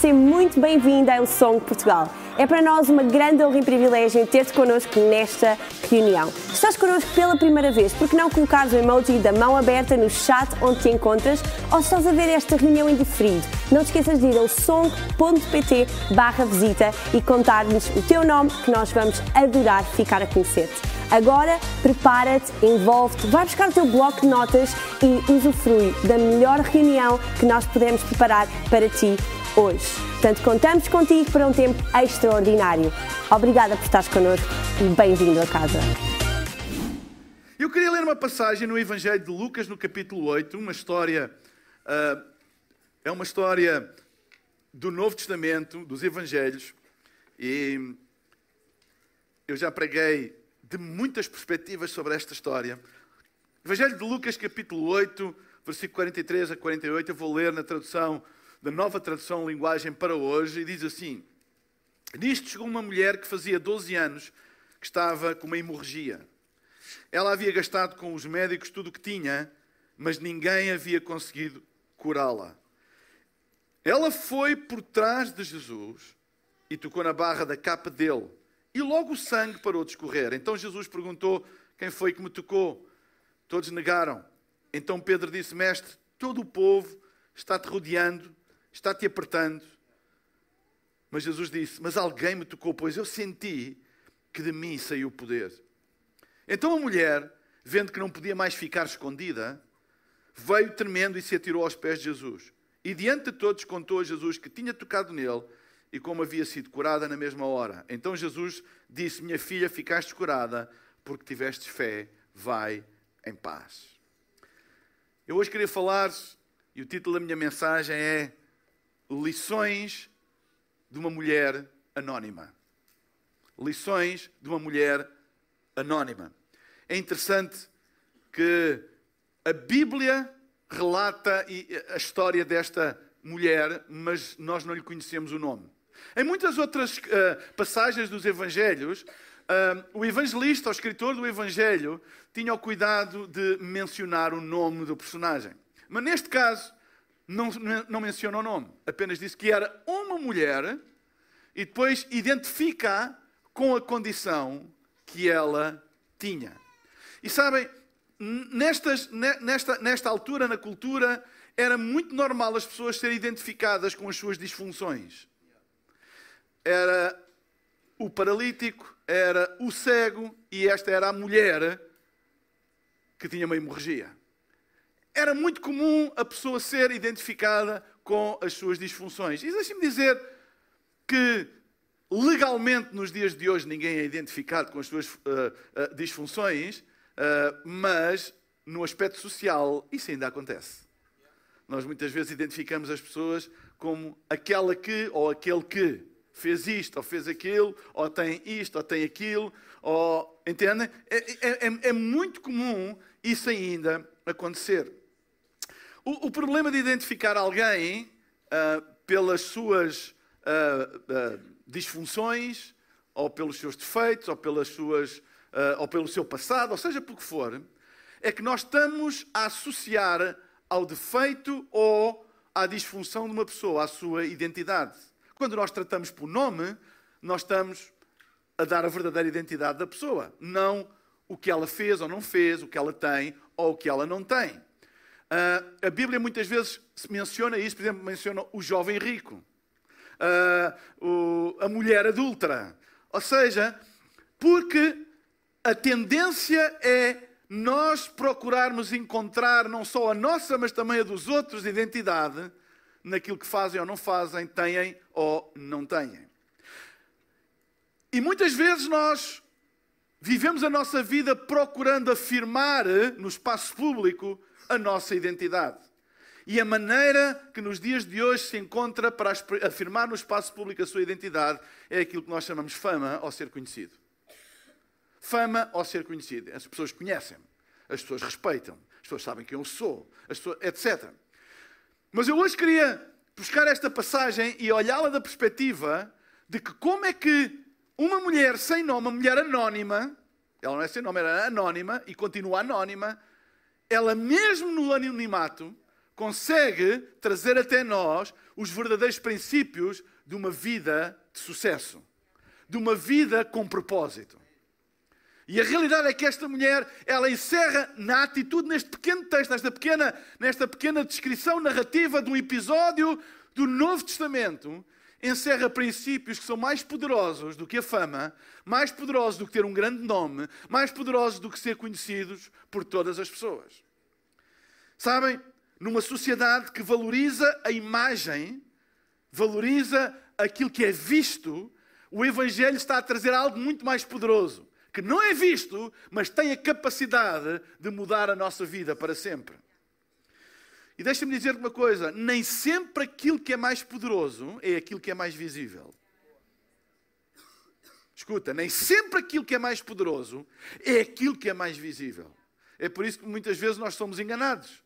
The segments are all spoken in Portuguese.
seja muito bem-vinda ao Som Portugal. É para nós uma grande honra e privilégio ter-te connosco nesta reunião. Estás connosco pela primeira vez, por que não colocares o emoji da mão aberta no chat onde te encontras ou estás a ver esta reunião em diferido, não te esqueças de ir ao som.pt barra visita e contar-nos o teu nome que nós vamos adorar ficar a conhecer-te. Agora, prepara-te, envolve-te, vai buscar o teu bloco de notas e usufrui da melhor reunião que nós podemos preparar para ti hoje. Portanto, contamos contigo para um tempo extraordinário. Obrigada por estares connosco e bem-vindo a casa. Eu queria ler uma passagem no Evangelho de Lucas, no capítulo 8, uma história. Uh, é uma história do Novo Testamento, dos Evangelhos, e eu já preguei de muitas perspectivas sobre esta história. Evangelho de Lucas, capítulo 8, versículo 43 a 48, eu vou ler na tradução, da nova tradução linguagem para hoje, e diz assim: Nisto chegou uma mulher que fazia 12 anos que estava com uma hemorragia. Ela havia gastado com os médicos tudo o que tinha, mas ninguém havia conseguido curá-la. Ela foi por trás de Jesus e tocou na barra da capa dele e logo o sangue parou de escorrer. Então Jesus perguntou: Quem foi que me tocou? Todos negaram. Então Pedro disse: Mestre, todo o povo está-te rodeando, está-te apertando. Mas Jesus disse: Mas alguém me tocou, pois eu senti que de mim saiu o poder. Então a mulher, vendo que não podia mais ficar escondida, veio tremendo e se atirou aos pés de Jesus. E diante de todos contou a Jesus que tinha tocado nele e como havia sido curada na mesma hora. Então Jesus disse: Minha filha, ficaste curada porque tiveste fé, vai em paz. Eu hoje queria falar, e o título da minha mensagem é Lições de uma mulher anónima. Lições de uma mulher anónima. É interessante que a Bíblia relata a história desta mulher, mas nós não lhe conhecemos o nome. Em muitas outras uh, passagens dos Evangelhos, uh, o evangelista, o escritor do Evangelho, tinha o cuidado de mencionar o nome do personagem. Mas neste caso, não, não menciona o nome, apenas diz que era uma mulher e depois identifica com a condição que ela tinha. E sabem, nestas, nesta, nesta altura na cultura, era muito normal as pessoas serem identificadas com as suas disfunções era o paralítico, era o cego e esta era a mulher que tinha uma hemorragia. Era muito comum a pessoa ser identificada com as suas disfunções. E deixe-me dizer que legalmente nos dias de hoje ninguém é identificado com as suas uh, uh, disfunções, uh, mas no aspecto social isso ainda acontece. Nós muitas vezes identificamos as pessoas como aquela que ou aquele que fez isto, ou fez aquilo, ou tem isto, ou tem aquilo, ou. Entendem? É, é, é, é muito comum isso ainda acontecer. O, o problema de identificar alguém uh, pelas suas uh, uh, disfunções, ou pelos seus defeitos, ou, pelas suas, ou pelo seu passado, ou seja, por que for, é que nós estamos a associar ao defeito ou à disfunção de uma pessoa, à sua identidade. Quando nós tratamos por nome, nós estamos a dar a verdadeira identidade da pessoa, não o que ela fez ou não fez, o que ela tem ou o que ela não tem. Uh, a Bíblia muitas vezes menciona isso, por exemplo, menciona o jovem rico, uh, o, a mulher adulta. Ou seja, porque a tendência é nós procurarmos encontrar não só a nossa, mas também a dos outros identidade naquilo que fazem ou não fazem, têm ou não têm. E muitas vezes nós vivemos a nossa vida procurando afirmar no espaço público a nossa identidade. E a maneira que nos dias de hoje se encontra para afirmar no espaço público a sua identidade é aquilo que nós chamamos fama ou ser conhecido. Fama ou ser conhecido. As pessoas conhecem-me, as pessoas respeitam, as pessoas sabem quem eu sou, pessoas, etc. Mas eu hoje queria buscar esta passagem e olhá-la da perspectiva de que como é que uma mulher sem nome, uma mulher anónima, ela não é sem nome, era anónima e continua anónima, ela mesmo no anonimato consegue trazer até nós os verdadeiros princípios de uma vida de sucesso, de uma vida com propósito. E a realidade é que esta mulher, ela encerra na atitude, neste pequeno texto, nesta pequena, nesta pequena descrição narrativa de um episódio do Novo Testamento, encerra princípios que são mais poderosos do que a fama, mais poderosos do que ter um grande nome, mais poderosos do que ser conhecidos por todas as pessoas. Sabem, numa sociedade que valoriza a imagem, valoriza aquilo que é visto, o Evangelho está a trazer algo muito mais poderoso que não é visto, mas tem a capacidade de mudar a nossa vida para sempre. E deixa-me dizer uma coisa: nem sempre aquilo que é mais poderoso é aquilo que é mais visível. Escuta, nem sempre aquilo que é mais poderoso é aquilo que é mais visível. É por isso que muitas vezes nós somos enganados.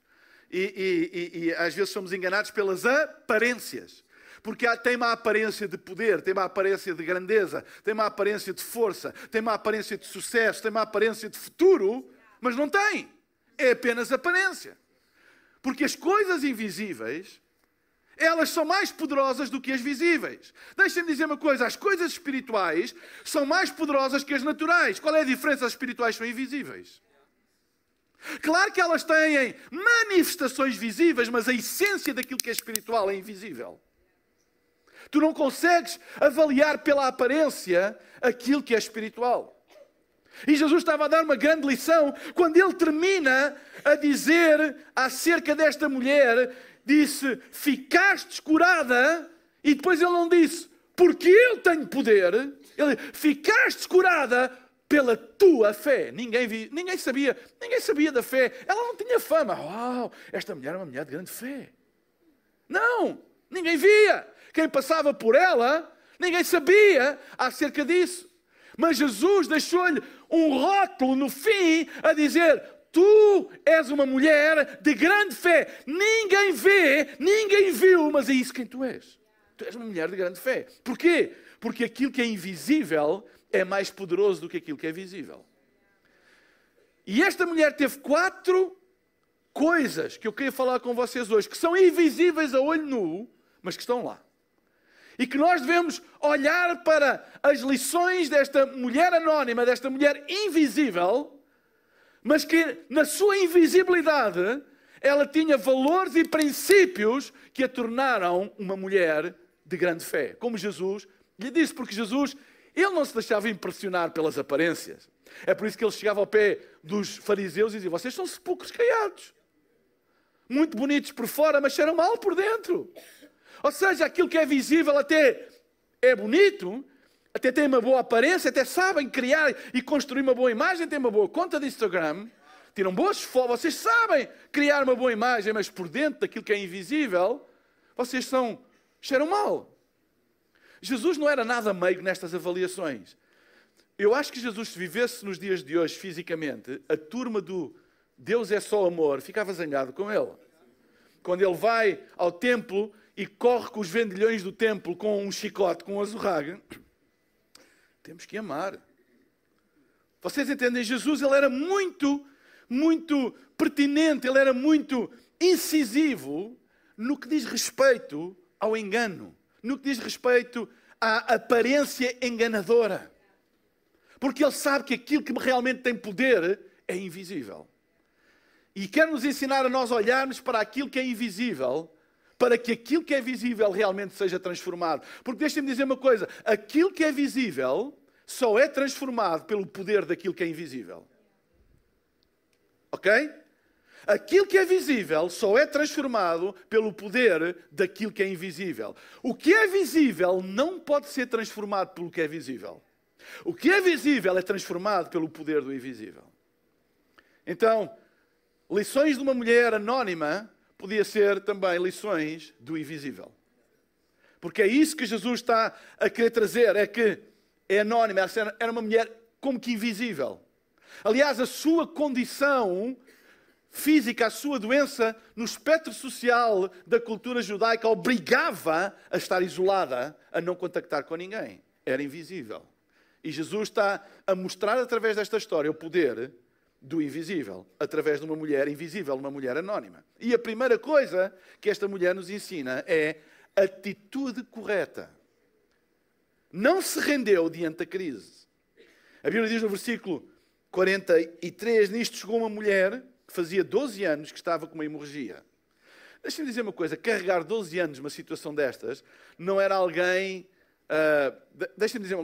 E, e, e, e às vezes somos enganados pelas aparências porque tem uma aparência de poder, tem uma aparência de grandeza, tem uma aparência de força, tem uma aparência de sucesso, tem uma aparência de futuro, mas não tem. É apenas aparência. Porque as coisas invisíveis, elas são mais poderosas do que as visíveis. Deixem-me dizer uma coisa: as coisas espirituais são mais poderosas que as naturais. Qual é a diferença? As espirituais são invisíveis. Claro que elas têm manifestações visíveis, mas a essência daquilo que é espiritual é invisível. Tu não consegues avaliar pela aparência aquilo que é espiritual. E Jesus estava a dar uma grande lição quando ele termina a dizer acerca desta mulher: disse, ficaste curada, e depois ele não disse, porque eu tenho poder, ele ficaste curada pela tua fé. Ninguém, vi, ninguém sabia, ninguém sabia da fé. Ela não tinha fama. Uau, esta mulher é uma mulher de grande fé. Não, ninguém via quem passava por ela, ninguém sabia acerca disso. Mas Jesus deixou-lhe um rótulo no fim a dizer: Tu és uma mulher de grande fé. Ninguém vê, ninguém viu, mas é isso quem tu és. Tu és uma mulher de grande fé. Porquê? Porque aquilo que é invisível é mais poderoso do que aquilo que é visível. E esta mulher teve quatro coisas que eu queria falar com vocês hoje, que são invisíveis a olho nu, mas que estão lá. E que nós devemos olhar para as lições desta mulher anónima, desta mulher invisível, mas que na sua invisibilidade ela tinha valores e princípios que a tornaram uma mulher de grande fé. Como Jesus lhe disse, porque Jesus, ele não se deixava impressionar pelas aparências. É por isso que ele chegava ao pé dos fariseus e dizia: Vocês são sepulcros caiados. Muito bonitos por fora, mas cheiram mal por dentro. Ou seja, aquilo que é visível até é bonito, até tem uma boa aparência, até sabem criar e construir uma boa imagem, tem uma boa conta de Instagram, tiram boas fotos, vocês sabem criar uma boa imagem, mas por dentro daquilo que é invisível, vocês são, cheiram mal. Jesus não era nada meigo nestas avaliações. Eu acho que Jesus, se vivesse nos dias de hoje fisicamente, a turma do Deus é só amor, ficava zangado com ele. Quando ele vai ao templo e corre com os vendilhões do templo com um chicote, com um azorraga, temos que amar. Vocês entendem? Jesus ele era muito, muito pertinente, ele era muito incisivo no que diz respeito ao engano, no que diz respeito à aparência enganadora. Porque ele sabe que aquilo que realmente tem poder é invisível. E quer nos ensinar a nós olharmos para aquilo que é invisível para que aquilo que é visível realmente seja transformado. Porque deixem-me dizer uma coisa: aquilo que é visível só é transformado pelo poder daquilo que é invisível. Ok? Aquilo que é visível só é transformado pelo poder daquilo que é invisível. O que é visível não pode ser transformado pelo que é visível. O que é visível é transformado pelo poder do invisível. Então, lições de uma mulher anónima podia ser também lições do invisível. Porque é isso que Jesus está a querer trazer, é que é anónima, era uma mulher como que invisível. Aliás, a sua condição física, a sua doença no espectro social da cultura judaica obrigava a estar isolada, a não contactar com ninguém. Era invisível. E Jesus está a mostrar através desta história o poder do invisível, através de uma mulher invisível, uma mulher anónima. E a primeira coisa que esta mulher nos ensina é atitude correta. Não se rendeu diante da crise. A Bíblia diz no versículo 43: Nisto chegou uma mulher que fazia 12 anos que estava com uma hemorragia. Deixa-me dizer uma coisa: carregar 12 anos numa situação destas não era alguém. Uh, Deixa-me dizer,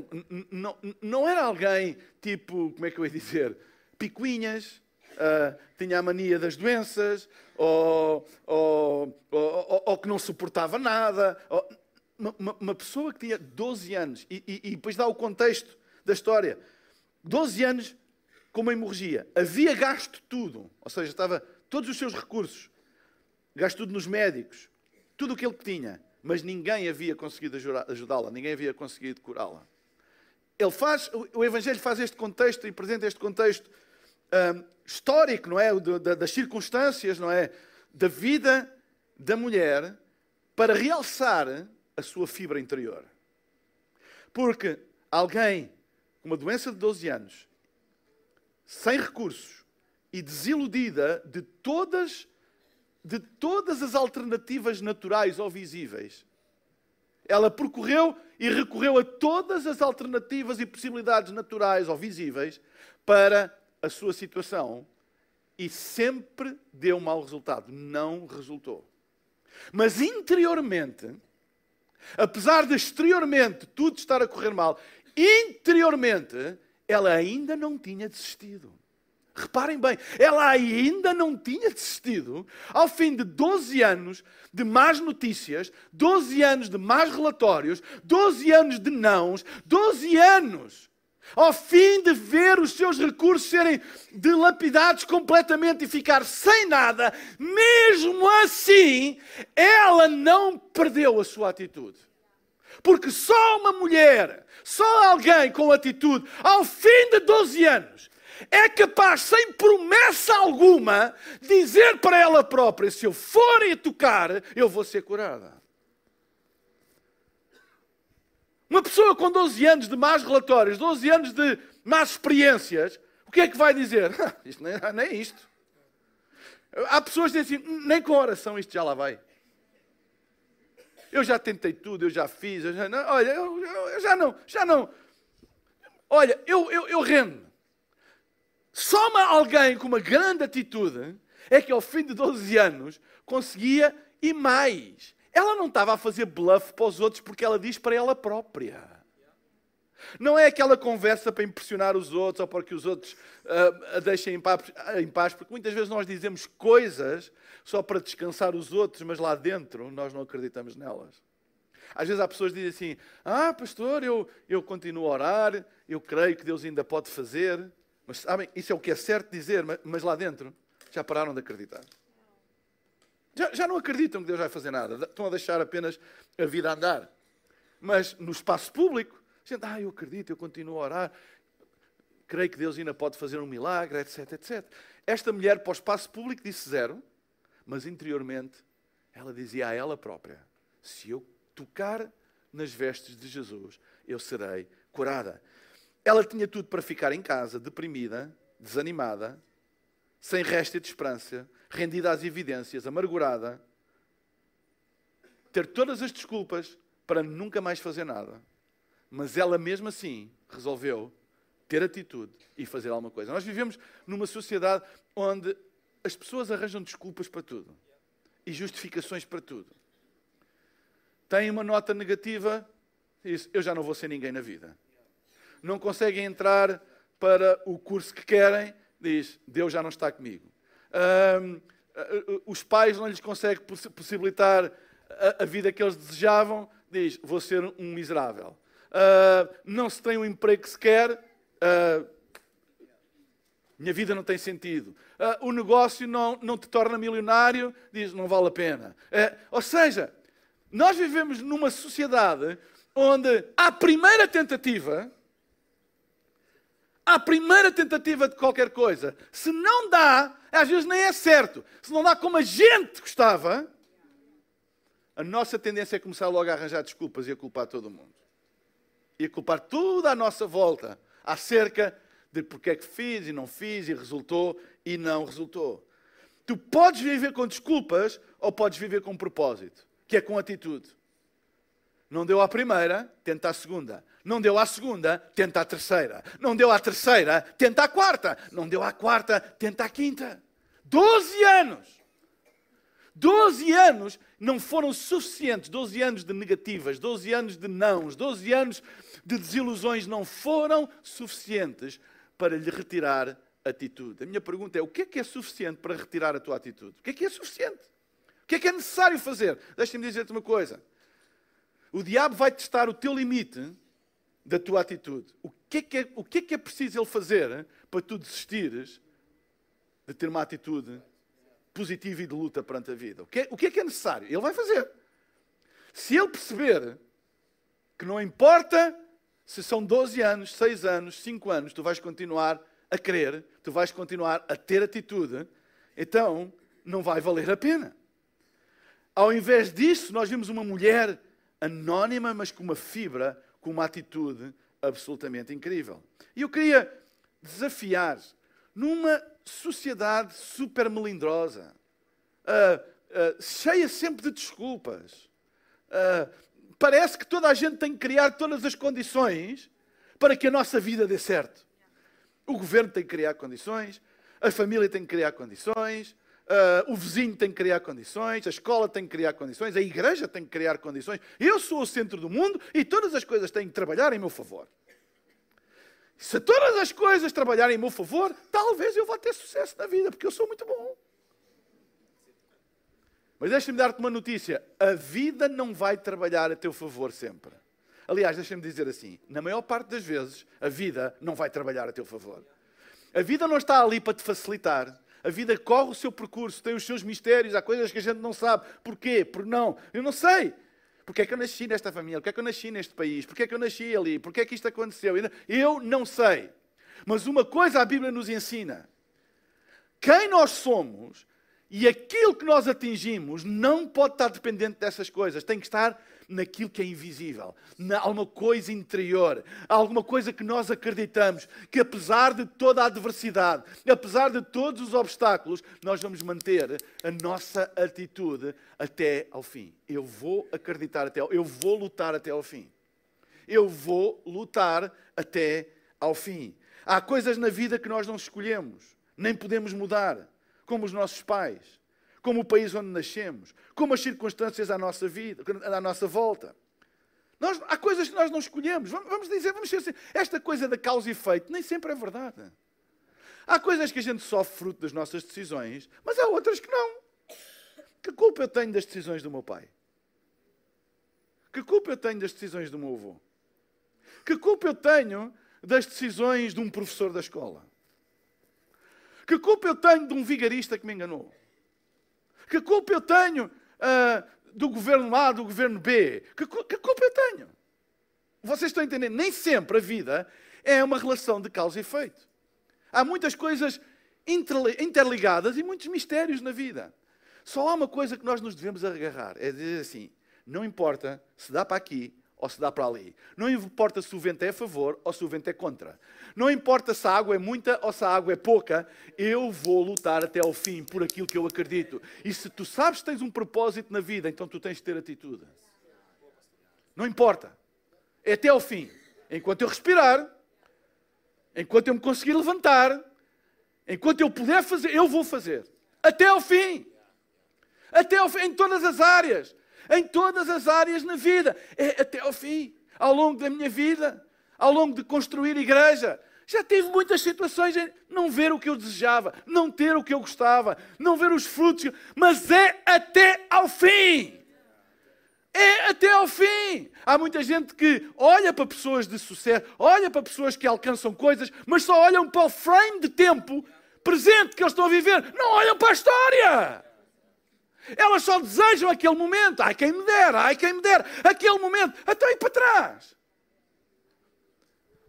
não, não era alguém tipo, como é que eu ia dizer? Picuinhas, uh, tinha a mania das doenças, ou, ou, ou, ou que não suportava nada. Uma, uma, pessoa que tinha 12 anos, e, e, e depois dá o contexto da história: 12 anos com uma hemorragia, havia gasto tudo, ou seja, estava todos os seus recursos, gasto tudo nos médicos, tudo o que ele tinha, mas ninguém havia conseguido ajudá-la, ninguém havia conseguido curá-la. Ele faz, o Evangelho faz este contexto e apresenta este contexto um, histórico, não é? das circunstâncias, não é? Da vida da mulher para realçar a sua fibra interior. Porque alguém com uma doença de 12 anos, sem recursos e desiludida de todas, de todas as alternativas naturais ou visíveis, ela percorreu e recorreu a todas as alternativas e possibilidades naturais ou visíveis para a sua situação e sempre deu mau resultado. Não resultou. Mas interiormente, apesar de exteriormente tudo estar a correr mal, interiormente ela ainda não tinha desistido. Reparem bem, ela ainda não tinha desistido ao fim de 12 anos de más notícias, 12 anos de más relatórios, 12 anos de nãos, 12 anos ao fim de ver os seus recursos serem dilapidados completamente e ficar sem nada, mesmo assim, ela não perdeu a sua atitude. Porque só uma mulher, só alguém com atitude, ao fim de 12 anos, é capaz, sem promessa alguma, dizer para ela própria: se eu for a tocar, eu vou ser curada. Uma pessoa com 12 anos de más relatórios, 12 anos de más experiências, o que é que vai dizer? isto nem, nem é isto. Há pessoas que dizem assim, nem com oração isto já lá vai. Eu já tentei tudo, eu já fiz, eu já não, olha, eu, eu, já não, já não. Olha, eu, eu, eu rendo. Só alguém com uma grande atitude é que ao fim de 12 anos conseguia e mais. Ela não estava a fazer bluff para os outros porque ela diz para ela própria. Não é aquela conversa para impressionar os outros ou para que os outros uh, a deixem em paz, em paz, porque muitas vezes nós dizemos coisas só para descansar os outros, mas lá dentro nós não acreditamos nelas. Às vezes há pessoas que dizem assim: Ah, pastor, eu, eu continuo a orar, eu creio que Deus ainda pode fazer. Mas sabem, isso é o que é certo dizer, mas, mas lá dentro já pararam de acreditar. Já, já não acreditam que Deus vai fazer nada. Estão a deixar apenas a vida andar. Mas no espaço público, gente, ah, eu acredito, eu continuo a orar, creio que Deus ainda pode fazer um milagre, etc, etc. Esta mulher, para o espaço público, disse zero, mas interiormente ela dizia a ela própria: se eu tocar nas vestes de Jesus, eu serei curada. Ela tinha tudo para ficar em casa, deprimida, desanimada, sem resto de esperança, rendida às evidências, amargurada, ter todas as desculpas para nunca mais fazer nada. Mas ela mesmo assim resolveu ter atitude e fazer alguma coisa. Nós vivemos numa sociedade onde as pessoas arranjam desculpas para tudo e justificações para tudo. Têm uma nota negativa, diz, eu já não vou ser ninguém na vida. Não conseguem entrar para o curso que querem, diz, Deus já não está comigo os pais não lhes conseguem possibilitar a, vida que eles desejavam, diz: Vou ser um miserável. Uh, não se tem o um emprego que se quer, uh, minha vida não tem sentido. Uh, o negócio não, não te torna milionário, diz: Não vale a pena. ou seja, nós vivemos numa sociedade onde a primeira tentativa à primeira tentativa de qualquer coisa, se não dá, às vezes nem é certo, se não dá como a gente gostava, a nossa tendência é começar logo a arranjar desculpas e a culpar todo mundo. E a culpar tudo à nossa volta acerca de porque é que fiz e não fiz e resultou e não resultou. Tu podes viver com desculpas ou podes viver com propósito, que é com atitude. Não deu à primeira, tenta a segunda. Não deu à segunda, tenta a terceira. Não deu à terceira, tenta a quarta. Não deu à quarta, tenta a quinta. Doze anos! Doze anos não foram suficientes. Doze anos de negativas, doze anos de nãos, doze anos de desilusões não foram suficientes para lhe retirar atitude. A minha pergunta é: o que é que é suficiente para retirar a tua atitude? O que é que é suficiente? O que é que é necessário fazer? Deixa-me dizer-te uma coisa. O diabo vai testar o teu limite da tua atitude. O que é que é, o que é, que é preciso ele fazer para tu desistires de ter uma atitude positiva e de luta perante a vida? O que, é, o que é que é necessário? Ele vai fazer. Se ele perceber que não importa se são 12 anos, 6 anos, 5 anos, tu vais continuar a crer, tu vais continuar a ter atitude, então não vai valer a pena. Ao invés disso, nós vimos uma mulher anónima, mas com uma fibra, com uma atitude absolutamente incrível. E eu queria desafiar, numa sociedade super melindrosa, uh, uh, cheia sempre de desculpas, uh, parece que toda a gente tem que criar todas as condições para que a nossa vida dê certo. O governo tem que criar condições, a família tem que criar condições, uh, o vizinho tem que criar condições, a escola tem que criar condições, a igreja tem que criar condições. Eu sou o centro do mundo e todas as coisas têm que trabalhar em meu favor. Se todas as coisas trabalharem em meu favor, talvez eu vá ter sucesso na vida, porque eu sou muito bom. Mas deixa-me dar-te uma notícia: a vida não vai trabalhar a teu favor sempre. Aliás, deixa-me dizer assim: na maior parte das vezes, a vida não vai trabalhar a teu favor. A vida não está ali para te facilitar. A vida corre o seu percurso, tem os seus mistérios, há coisas que a gente não sabe. Porquê? Por não. Eu não sei. Porquê é que eu nasci nesta família? Porquê é que eu nasci neste país? Porquê é que eu nasci ali? Porquê é que isto aconteceu? Eu não sei. Mas uma coisa a Bíblia nos ensina: quem nós somos e aquilo que nós atingimos não pode estar dependente dessas coisas, tem que estar naquilo que é invisível, na alguma coisa interior, alguma coisa que nós acreditamos, que apesar de toda a adversidade, apesar de todos os obstáculos, nós vamos manter a nossa atitude até ao fim. Eu vou acreditar até ao, eu vou lutar até ao fim. Eu vou lutar até ao fim. Há coisas na vida que nós não escolhemos, nem podemos mudar como os nossos pais, como o país onde nascemos, como as circunstâncias à nossa vida, à nossa volta. Nós, há coisas que nós não escolhemos. Vamos dizer, vamos dizer assim, esta coisa da causa e efeito nem sempre é verdade. Há coisas que a gente sofre fruto das nossas decisões, mas há outras que não. Que culpa eu tenho das decisões do meu pai? Que culpa eu tenho das decisões do meu avô? Que culpa eu tenho das decisões de um professor da escola? Que culpa eu tenho de um vigarista que me enganou? Que culpa eu tenho uh, do governo A, do governo B? Que, que culpa eu tenho? Vocês estão entendendo? Nem sempre a vida é uma relação de causa e efeito. Há muitas coisas interligadas e muitos mistérios na vida. Só há uma coisa que nós nos devemos agarrar: é dizer assim, não importa se dá para aqui ou se dá para ali. Não importa se o vento é a favor ou se o vento é contra. Não importa se a água é muita ou se a água é pouca, eu vou lutar até ao fim por aquilo que eu acredito. E se tu sabes que tens um propósito na vida, então tu tens de ter atitude. Não importa. É até ao fim. Enquanto eu respirar, enquanto eu me conseguir levantar, enquanto eu puder fazer, eu vou fazer. Até ao fim. Até ao fim, em todas as áreas em todas as áreas na vida, é até ao fim, ao longo da minha vida, ao longo de construir igreja. Já tive muitas situações em não ver o que eu desejava, não ter o que eu gostava, não ver os frutos, mas é até ao fim. É até ao fim. Há muita gente que olha para pessoas de sucesso, olha para pessoas que alcançam coisas, mas só olham para o frame de tempo presente que eles estão a viver, não olham para a história. Elas só desejam aquele momento. Ai, quem me dera, ai, quem me dera. Aquele momento. Até ir para trás.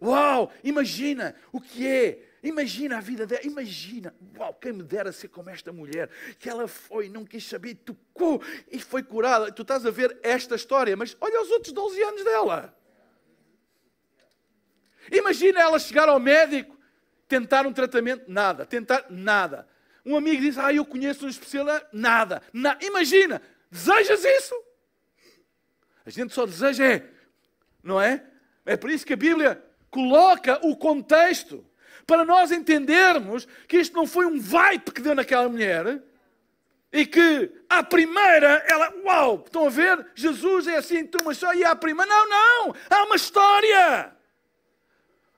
Uau, imagina o que é. Imagina a vida dela. Imagina. Uau, quem me dera ser como esta mulher. Que ela foi, não quis saber, tocou e foi curada. Tu estás a ver esta história, mas olha os outros 12 anos dela. Imagina ela chegar ao médico Tentar um tratamento? Nada. Tentar? Nada. Um amigo diz, ah, eu conheço um especialista? Nada. Na... Imagina, desejas isso? A gente só deseja é, não é? É por isso que a Bíblia coloca o contexto para nós entendermos que isto não foi um vibe que deu naquela mulher e que à primeira ela, uau, estão a ver? Jesus é assim, turma só, e à primeira, não, não, há uma história.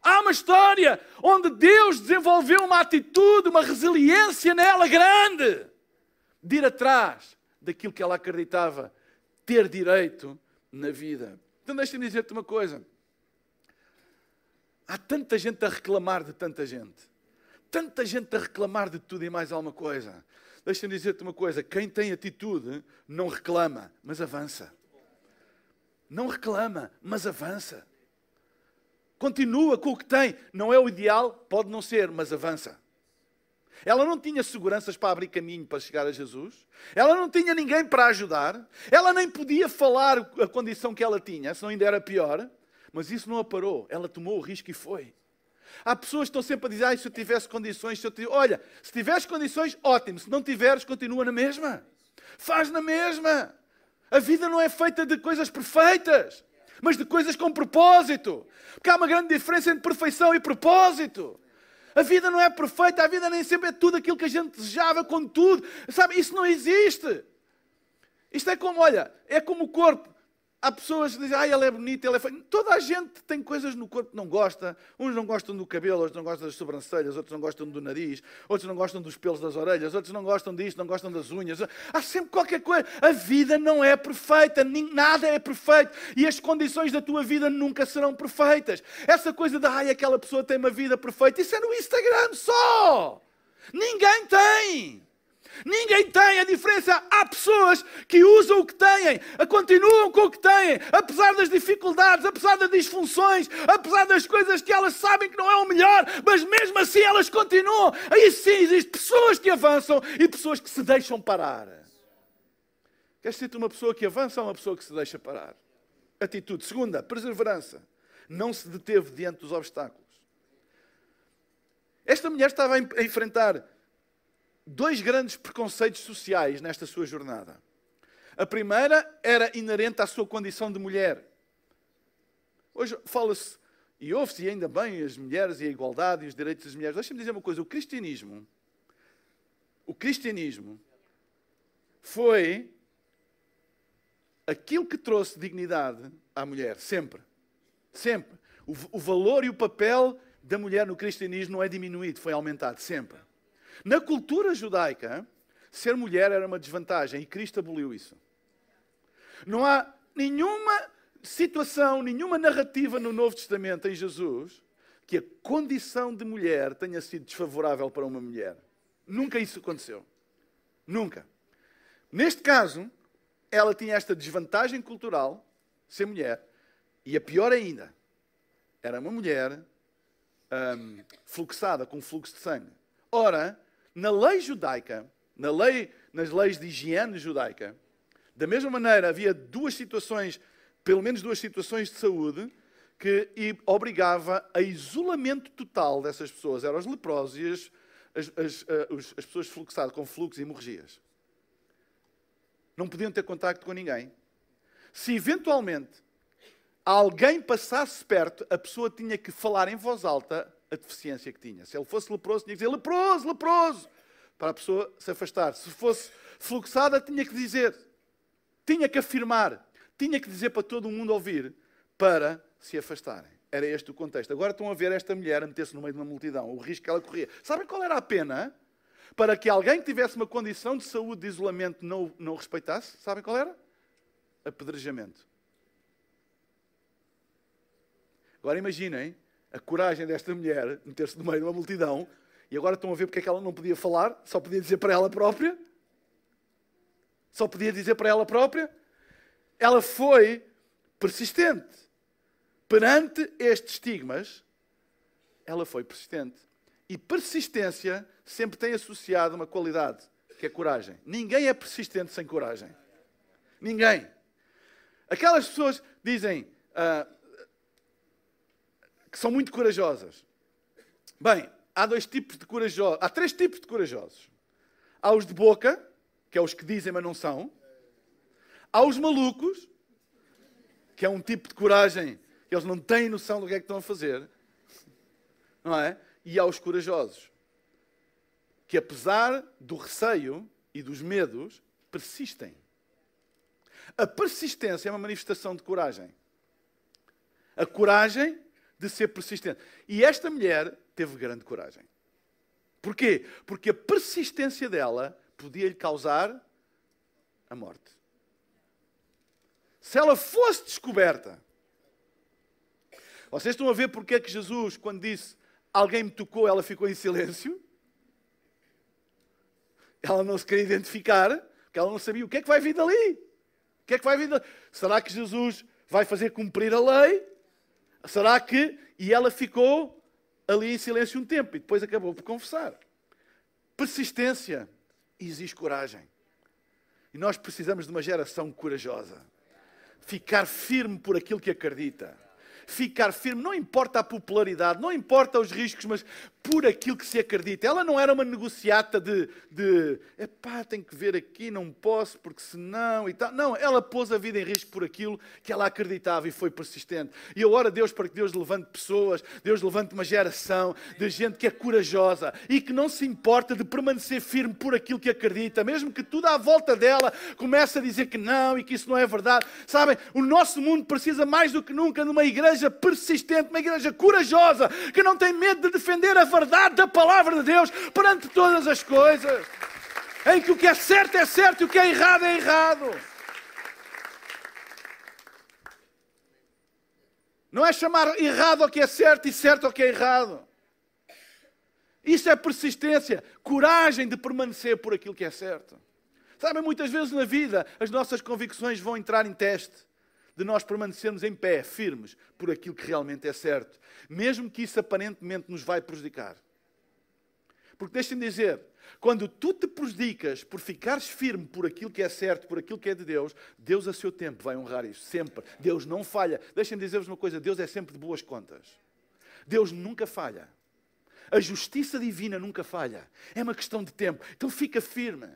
Há uma história onde Deus desenvolveu uma atitude, uma resiliência nela grande, de ir atrás daquilo que ela acreditava ter direito na vida. Então deixa-me dizer-te uma coisa. Há tanta gente a reclamar de tanta gente. Tanta gente a reclamar de tudo e mais alguma coisa. Deixa-me dizer-te uma coisa: quem tem atitude não reclama, mas avança. Não reclama, mas avança. Continua com o que tem. Não é o ideal, pode não ser, mas avança. Ela não tinha seguranças para abrir caminho para chegar a Jesus. Ela não tinha ninguém para ajudar. Ela nem podia falar a condição que ela tinha, senão ainda era pior. Mas isso não a parou. Ela tomou o risco e foi. Há pessoas que estão sempre a dizer: ah, se eu tivesse condições, se eu tivesse... olha, se tiveres condições, ótimo. Se não tiveres, continua na mesma. Faz na mesma. A vida não é feita de coisas perfeitas, mas de coisas com propósito. Porque há uma grande diferença entre perfeição e propósito. A vida não é perfeita, a vida nem sempre é tudo aquilo que a gente desejava, com tudo. Sabe, isso não existe. Isto é como, olha, é como o corpo. Há pessoas que dizem, ah, ele é bonito, ele é feio. Toda a gente tem coisas no corpo que não gosta. Uns não gostam do cabelo, outros não gostam das sobrancelhas, outros não gostam do nariz, outros não gostam dos pelos das orelhas, outros não gostam disto, não gostam das unhas. Há sempre qualquer coisa. A vida não é perfeita, nada é perfeito. E as condições da tua vida nunca serão perfeitas. Essa coisa de, ai, aquela pessoa tem uma vida perfeita, isso é no Instagram só. Ninguém tem. Ninguém tem a diferença. Há pessoas que usam o que têm, continuam com o que têm, apesar das dificuldades, apesar das disfunções, apesar das coisas que elas sabem que não é o melhor, mas mesmo assim elas continuam. Aí sim existem pessoas que avançam e pessoas que se deixam parar. Queres ser uma pessoa que avança ou uma pessoa que se deixa parar? Atitude. Segunda, perseverança. Não se deteve diante dos obstáculos. Esta mulher estava a enfrentar dois grandes preconceitos sociais nesta sua jornada. A primeira era inerente à sua condição de mulher. Hoje fala-se, e ouve-se ainda bem, as mulheres e a igualdade e os direitos das mulheres. Deixa-me dizer uma coisa: o cristianismo, o cristianismo foi aquilo que trouxe dignidade à mulher, sempre. Sempre. O, o valor e o papel da mulher no cristianismo não é diminuído, foi aumentado, sempre. Na cultura judaica, ser mulher era uma desvantagem e Cristo aboliu isso. Não há nenhuma situação, nenhuma narrativa no Novo Testamento em Jesus que a condição de mulher tenha sido desfavorável para uma mulher. Nunca isso aconteceu. Nunca. Neste caso, ela tinha esta desvantagem cultural, ser mulher, e a pior ainda, era uma mulher hum, fluxada, com fluxo de sangue. Ora, na lei judaica, na lei, nas leis de higiene judaica, da mesma maneira havia duas situações, pelo menos duas situações de saúde, que obrigava a isolamento total dessas pessoas. Eram os leprosos e as, as, as, eh, as pessoas fluxadas com fluxos e hemorragias. Não podiam ter contacto com ninguém. Se eventualmente alguém passasse perto, a pessoa tinha que falar em voz alta a deficiência que tinha. Se ele fosse leproso, tinha que dizer leproso, leproso, para a pessoa se afastar. Se fosse fluxada, tinha que dizer, tinha que afirmar, tinha que dizer para todo o mundo ouvir, para se afastarem. Era este o contexto. Agora estão a ver esta mulher a meter-se no meio de uma multidão, o risco que ela corria. Sabem qual era a pena? Para que alguém que tivesse uma condição de saúde de isolamento não, não respeitasse, sabem qual era? Apedrejamento. Agora imaginem a coragem desta mulher meter-se no meio de uma multidão e agora estão a ver porque é que ela não podia falar, só podia dizer para ela própria. Só podia dizer para ela própria. Ela foi persistente. Perante estes estigmas, ela foi persistente. E persistência sempre tem associado uma qualidade, que é coragem. Ninguém é persistente sem coragem. Ninguém. Aquelas pessoas dizem, uh, que são muito corajosas. Bem, há dois tipos de corajosos. Há três tipos de corajosos. Há os de boca, que é os que dizem, mas não são. Há os malucos, que é um tipo de coragem que eles não têm noção do que é que estão a fazer. Não é? E há os corajosos, que apesar do receio e dos medos, persistem. A persistência é uma manifestação de coragem. A coragem de ser persistente. E esta mulher teve grande coragem. Porquê? Porque a persistência dela podia lhe causar a morte. Se ela fosse descoberta, vocês estão a ver porque é que Jesus, quando disse alguém me tocou, ela ficou em silêncio? Ela não se queria identificar, porque ela não sabia o que é que vai vir dali. O que é que vai vir dali? Será que Jesus vai fazer cumprir a lei? Será que. E ela ficou ali em silêncio um tempo e depois acabou por confessar. Persistência exige coragem. E nós precisamos de uma geração corajosa. Ficar firme por aquilo que acredita ficar firme, não importa a popularidade, não importa os riscos, mas por aquilo que se acredita. Ela não era uma negociata de, de epá, tenho que ver aqui, não posso, porque senão e tal. Não, ela pôs a vida em risco por aquilo que ela acreditava e foi persistente. E eu oro a Deus para que Deus levante pessoas, Deus levante uma geração de gente que é corajosa e que não se importa de permanecer firme por aquilo que acredita, mesmo que tudo à volta dela comece a dizer que não e que isso não é verdade. Sabem, o nosso mundo precisa mais do que nunca de uma igreja persistente, uma igreja corajosa, que não tem medo de defender a verdade da palavra de Deus perante todas as coisas. Em que o que é certo é certo e o que é errado é errado. Não é chamar errado ao que é certo e certo ao que é errado. Isso é persistência, coragem de permanecer por aquilo que é certo. Sabem, muitas vezes na vida as nossas convicções vão entrar em teste de nós permanecermos em pé, firmes, por aquilo que realmente é certo, mesmo que isso aparentemente nos vai prejudicar. Porque deixem-me dizer, quando tu te prejudicas por ficares firme por aquilo que é certo, por aquilo que é de Deus, Deus a seu tempo vai honrar isso, sempre. Deus não falha. Deixem-me dizer-vos uma coisa: Deus é sempre de boas contas. Deus nunca falha. A justiça divina nunca falha. É uma questão de tempo. Então fica firme.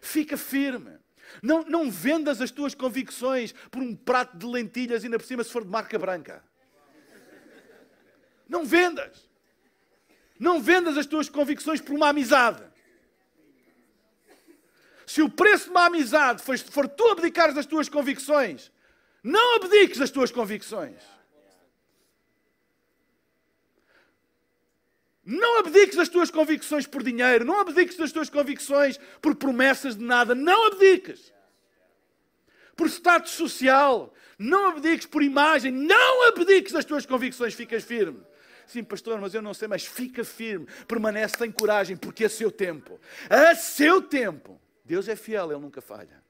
Fica firme. Não, não vendas as tuas convicções por um prato de lentilhas e ainda por cima se for de marca branca. Não vendas. Não vendas as tuas convicções por uma amizade. Se o preço de uma amizade for, tu abdicares das tuas convicções, não abdiques das tuas convicções. Não abdiques das tuas convicções por dinheiro, não abdiques das tuas convicções por promessas de nada, não abdiques. Por status social, não abdiques por imagem, não abdiques das tuas convicções, ficas firme. Sim, pastor, mas eu não sei, mas fica firme, permanece, tem coragem, porque é seu tempo. A seu tempo. Deus é fiel, Ele nunca falha.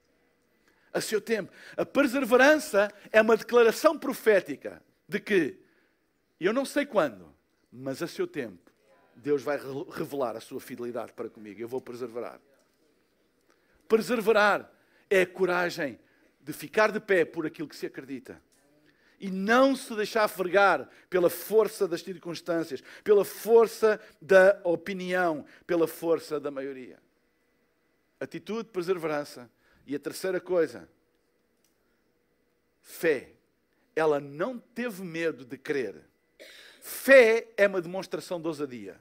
A seu tempo. A perseverança é uma declaração profética de que eu não sei quando, mas a seu tempo Deus vai revelar a sua fidelidade para comigo. Eu vou preservar. Preservar é a coragem de ficar de pé por aquilo que se acredita. E não se deixar fregar pela força das circunstâncias, pela força da opinião, pela força da maioria. Atitude, perseverança. E a terceira coisa, fé. Ela não teve medo de crer. Fé é uma demonstração de ousadia.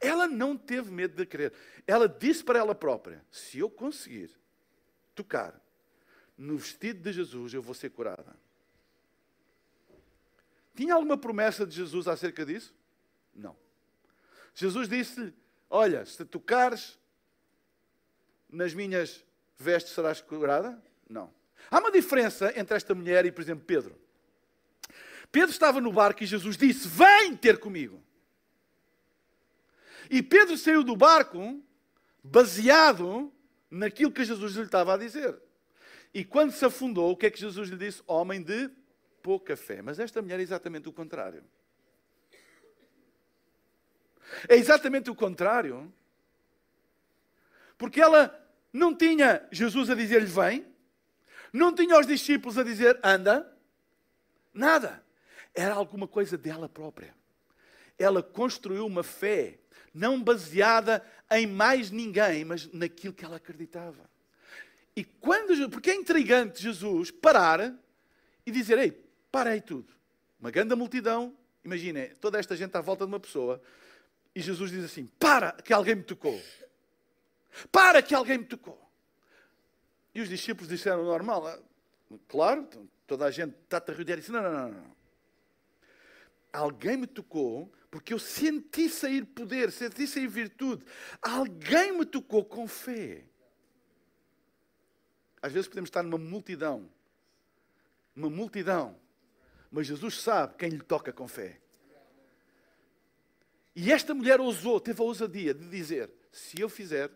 Ela não teve medo de crer. Ela disse para ela própria: se eu conseguir tocar no vestido de Jesus, eu vou ser curada. Tinha alguma promessa de Jesus acerca disso? Não. Jesus disse-lhe: Olha, se tocares nas minhas vestes, serás curada? Não. Há uma diferença entre esta mulher e, por exemplo, Pedro. Pedro estava no barco e Jesus disse: Vem ter comigo. E Pedro saiu do barco baseado naquilo que Jesus lhe estava a dizer. E quando se afundou, o que é que Jesus lhe disse? Homem de pouca fé. Mas esta mulher é exatamente o contrário. É exatamente o contrário. Porque ela não tinha Jesus a dizer-lhe vem, não tinha os discípulos a dizer anda, nada. Era alguma coisa dela própria. ela construiu uma fé não baseada em mais ninguém, mas naquilo que ela acreditava. E quando, porque é intrigante Jesus parar e dizer: Ei, parei tudo. Uma grande multidão, imaginem, toda esta gente à volta de uma pessoa, e Jesus diz assim: Para, que alguém me tocou. Para, que alguém me tocou. E os discípulos disseram: Normal, ah, claro, então, toda a gente está-te a rodear e disse: Não, não, não, não. Alguém me tocou porque eu senti sair poder, senti sair virtude. Alguém me tocou com fé. Às vezes podemos estar numa multidão, uma multidão, mas Jesus sabe quem lhe toca com fé. E esta mulher ousou, teve a ousadia de dizer: se eu fizer,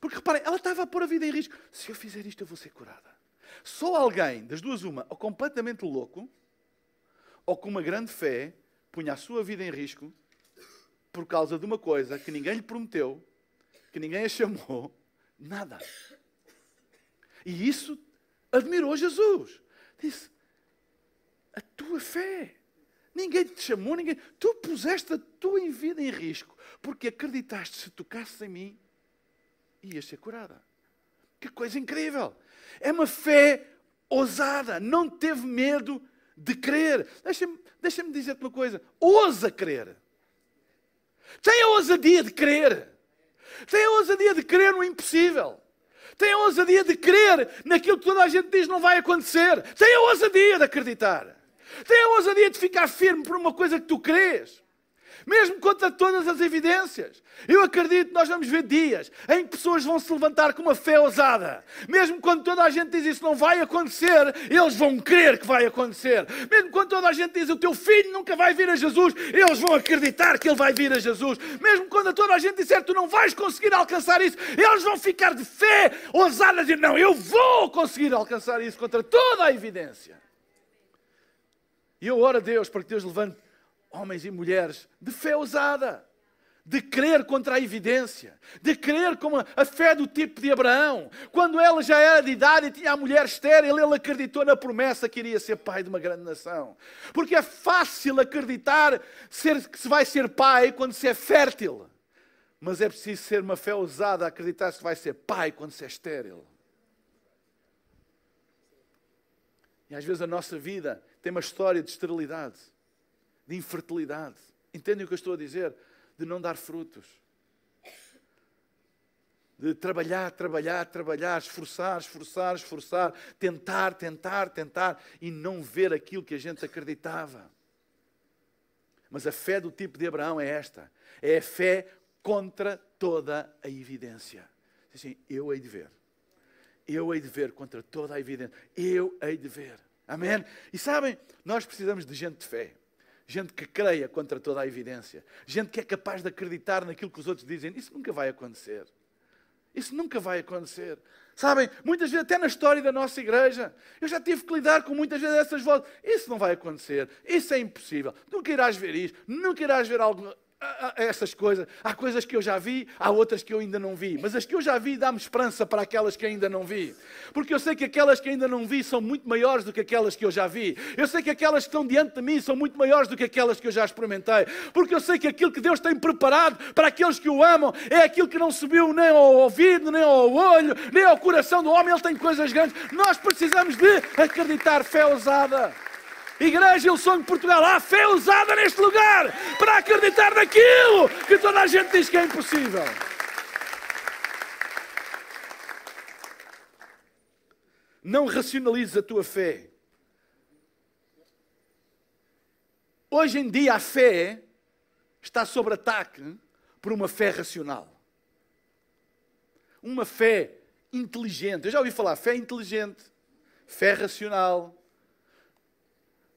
porque reparem, ela estava a pôr a vida em risco. Se eu fizer isto, eu vou ser curada. Só alguém, das duas, uma, ou completamente louco, ou com uma grande fé, punha a sua vida em risco por causa de uma coisa que ninguém lhe prometeu, que ninguém a chamou, nada. E isso admirou Jesus. Disse: A tua fé. Ninguém te chamou, ninguém. Tu puseste a tua vida em risco porque acreditaste se tocasses em mim, ias ser curada. Que coisa incrível! É uma fé ousada, não teve medo de crer. Deixa-me deixa dizer-te uma coisa: ousa crer. Tem a ousadia de crer. Tem a ousadia de crer no impossível. Tem a ousadia de crer naquilo que toda a gente diz não vai acontecer. Tem a ousadia de acreditar. Tem a ousadia de ficar firme por uma coisa que tu crês mesmo contra todas as evidências. Eu acredito que nós vamos ver dias em que pessoas vão se levantar com uma fé ousada. Mesmo quando toda a gente diz isso não vai acontecer, eles vão crer que vai acontecer. Mesmo quando toda a gente diz o teu filho nunca vai vir a Jesus, eles vão acreditar que ele vai vir a Jesus. Mesmo quando toda a gente disser tu não vais conseguir alcançar isso, eles vão ficar de fé ousada a dizer não, eu vou conseguir alcançar isso contra toda a evidência. E eu oro a Deus para que Deus levante homens e mulheres de fé ousada, de crer contra a evidência, de crer como a fé do tipo de Abraão. Quando ela já era de idade e tinha a mulher estéril, ele acreditou na promessa que iria ser pai de uma grande nação. Porque é fácil acreditar ser, que se vai ser pai quando se é fértil. Mas é preciso ser uma fé ousada a acreditar se vai ser pai quando se é estéril. E às vezes a nossa vida tem uma história de esterilidade de infertilidade. Entendem o que eu estou a dizer? De não dar frutos. De trabalhar, trabalhar, trabalhar, esforçar, esforçar, esforçar, tentar, tentar, tentar e não ver aquilo que a gente acreditava. Mas a fé do tipo de Abraão é esta: é a fé contra toda a evidência. Assim, eu hei de ver. Eu hei de ver contra toda a evidência. Eu hei de ver. Amém? E sabem, nós precisamos de gente de fé gente que creia contra toda a evidência, gente que é capaz de acreditar naquilo que os outros dizem. Isso nunca vai acontecer. Isso nunca vai acontecer. Sabem, muitas vezes, até na história da nossa igreja, eu já tive que lidar com muitas vezes essas vozes. Isso não vai acontecer. Isso é impossível. Nunca irás ver isto. Nunca irás ver algo essas coisas. Há coisas que eu já vi, há outras que eu ainda não vi. Mas as que eu já vi dá-me esperança para aquelas que ainda não vi. Porque eu sei que aquelas que ainda não vi são muito maiores do que aquelas que eu já vi. Eu sei que aquelas que estão diante de mim são muito maiores do que aquelas que eu já experimentei. Porque eu sei que aquilo que Deus tem preparado para aqueles que o amam é aquilo que não subiu nem ao ouvido, nem ao olho, nem ao coração do homem. Ele tem coisas grandes. Nós precisamos de acreditar fé ousada. Igreja Sonho de Portugal, há fé usada neste lugar para acreditar naquilo que toda a gente diz que é impossível. Não racionalizes a tua fé. Hoje em dia a fé está sob ataque por uma fé racional. Uma fé inteligente. Eu já ouvi falar fé inteligente, fé racional,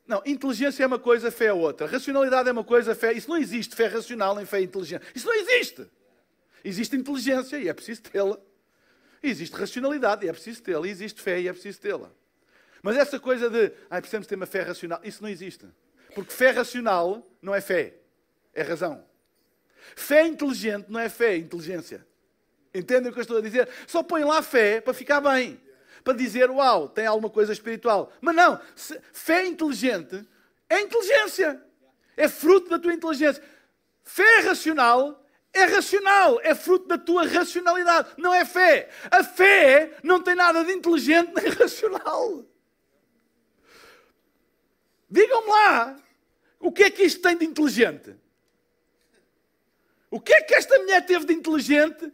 não, inteligência é uma coisa, fé é outra. Racionalidade é uma coisa, fé. Isso não existe fé racional nem fé inteligente. Isso não existe. Existe inteligência e é preciso tê-la. Existe racionalidade e é preciso tê-la. Existe fé e é preciso tê-la. Mas essa coisa de, ah, precisamos ter uma fé racional, isso não existe. Porque fé racional não é fé, é razão. Fé inteligente não é fé, é inteligência. Entendem o que eu estou a dizer? Só põe lá fé para ficar bem para dizer, uau, tem alguma coisa espiritual. Mas não, fé inteligente é inteligência. é fruto da tua inteligência. Fé racional é racional, é fruto da tua racionalidade, não é fé. A fé não tem nada de inteligente nem racional. Digam-me lá, o que é que isto tem de inteligente? O que é que esta mulher teve de inteligente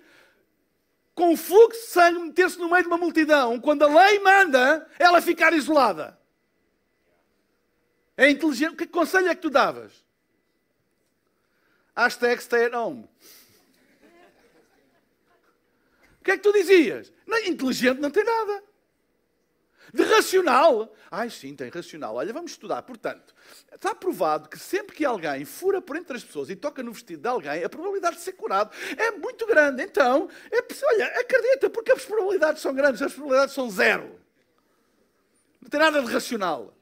com o fluxo de sangue meter-se no meio de uma multidão, quando a lei manda ela ficar isolada? É inteligente. Que conselho é que tu davas? Hashtag stay at home. O que é que tu dizias? Não, inteligente não tem nada. De racional. Ai, sim, tem racional. Olha, vamos estudar. Portanto, está provado que sempre que alguém fura por entre as pessoas e toca no vestido de alguém, a probabilidade de ser curado é muito grande. Então, é, olha, acredita, porque as probabilidades são grandes, as probabilidades são zero. Não tem nada de racional.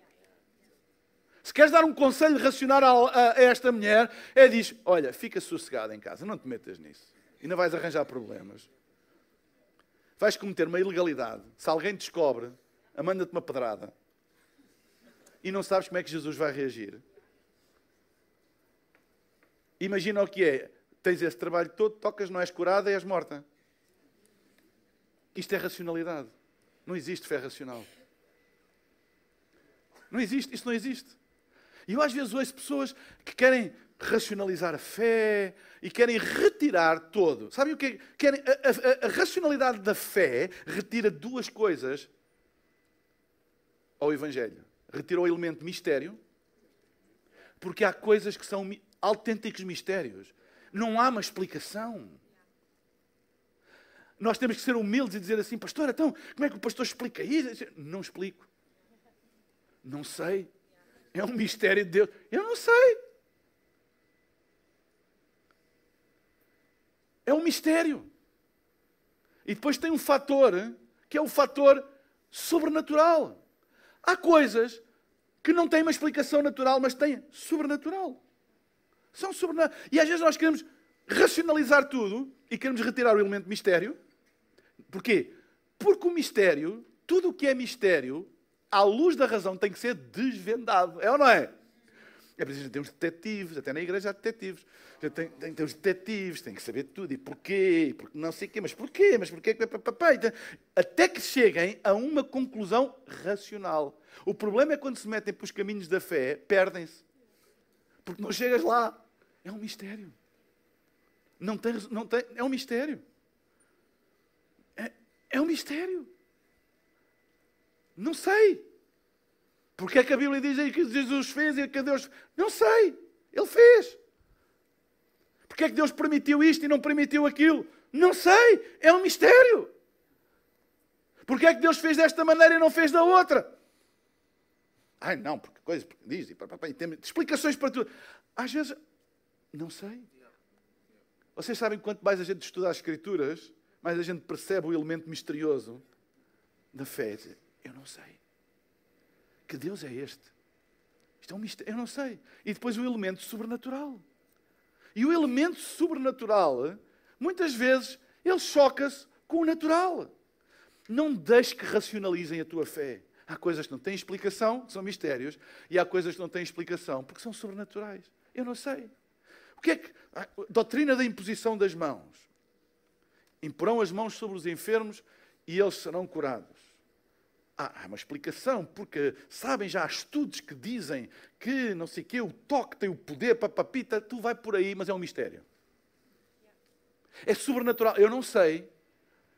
Se queres dar um conselho racional a, esta mulher, é diz: olha, fica sossegada em casa, não te metas nisso. E não vais arranjar problemas. Vais cometer uma ilegalidade. Se alguém descobre, manda-te uma pedrada. E não sabes como é que Jesus vai reagir. Imagina o que é. Tens esse trabalho todo, tocas, não és curada e és morta. Isto é racionalidade. Não existe fé racional. Não existe, isso não existe. E eu às vezes ouço pessoas que querem racionalizar a fé e querem retirar todo. Sabem o que é? Querem, a, a, a racionalidade da fé retira duas coisas ao Evangelho. Retira o elemento mistério, porque há coisas que são autênticos mistérios. Não há uma explicação. Nós temos que ser humildes e dizer assim, pastor, então, como é que o pastor explica isso? Não explico. Não sei. É um mistério de Deus. Eu não sei. É um mistério. E depois tem um fator, que é o fator sobrenatural. Há coisas que não têm uma explicação natural, mas têm sobrenatural. São sobrenaturais. E às vezes nós queremos racionalizar tudo e queremos retirar o elemento mistério. Porquê? Porque o mistério, tudo o que é mistério, à luz da razão, tem que ser desvendado. É ou não é? É preciso ter uns detetives, até na igreja há detetives. Tem, tem ter os detetives, tem que saber tudo. E porquê? Porque não sei o quê. Mas porquê? Mas porquê? Até que cheguem a uma conclusão racional. O problema é quando se metem para os caminhos da fé, perdem-se. Porque não chegas lá. É um mistério. Não tem, não tem, é um mistério. É, é um mistério. Não sei. Porque é que a Bíblia diz que Jesus fez e que Deus. Não sei. Ele fez. Porque é que Deus permitiu isto e não permitiu aquilo? Não sei. É um mistério. Porque é que Deus fez desta maneira e não fez da outra? Ai, não, porque coisa, porque diz, e, papá, e tem explicações para tudo. Às vezes, não sei. Vocês sabem quanto mais a gente estuda as Escrituras, mais a gente percebe o elemento misterioso da fé. Eu não sei. Que Deus é este? Isto é um mistério, eu não sei. E depois o elemento sobrenatural. E o elemento sobrenatural, muitas vezes, ele choca-se com o natural. Não deixes que racionalizem a tua fé. Há coisas que não têm explicação, que são mistérios, e há coisas que não têm explicação, porque são sobrenaturais. Eu não sei. O que é que. A doutrina da imposição das mãos. Imporão as mãos sobre os enfermos e eles serão curados. Há uma explicação, porque sabem já há estudos que dizem que não sei o quê, o toque tem o poder, papapita, tu vai por aí, mas é um mistério. É sobrenatural. Eu não sei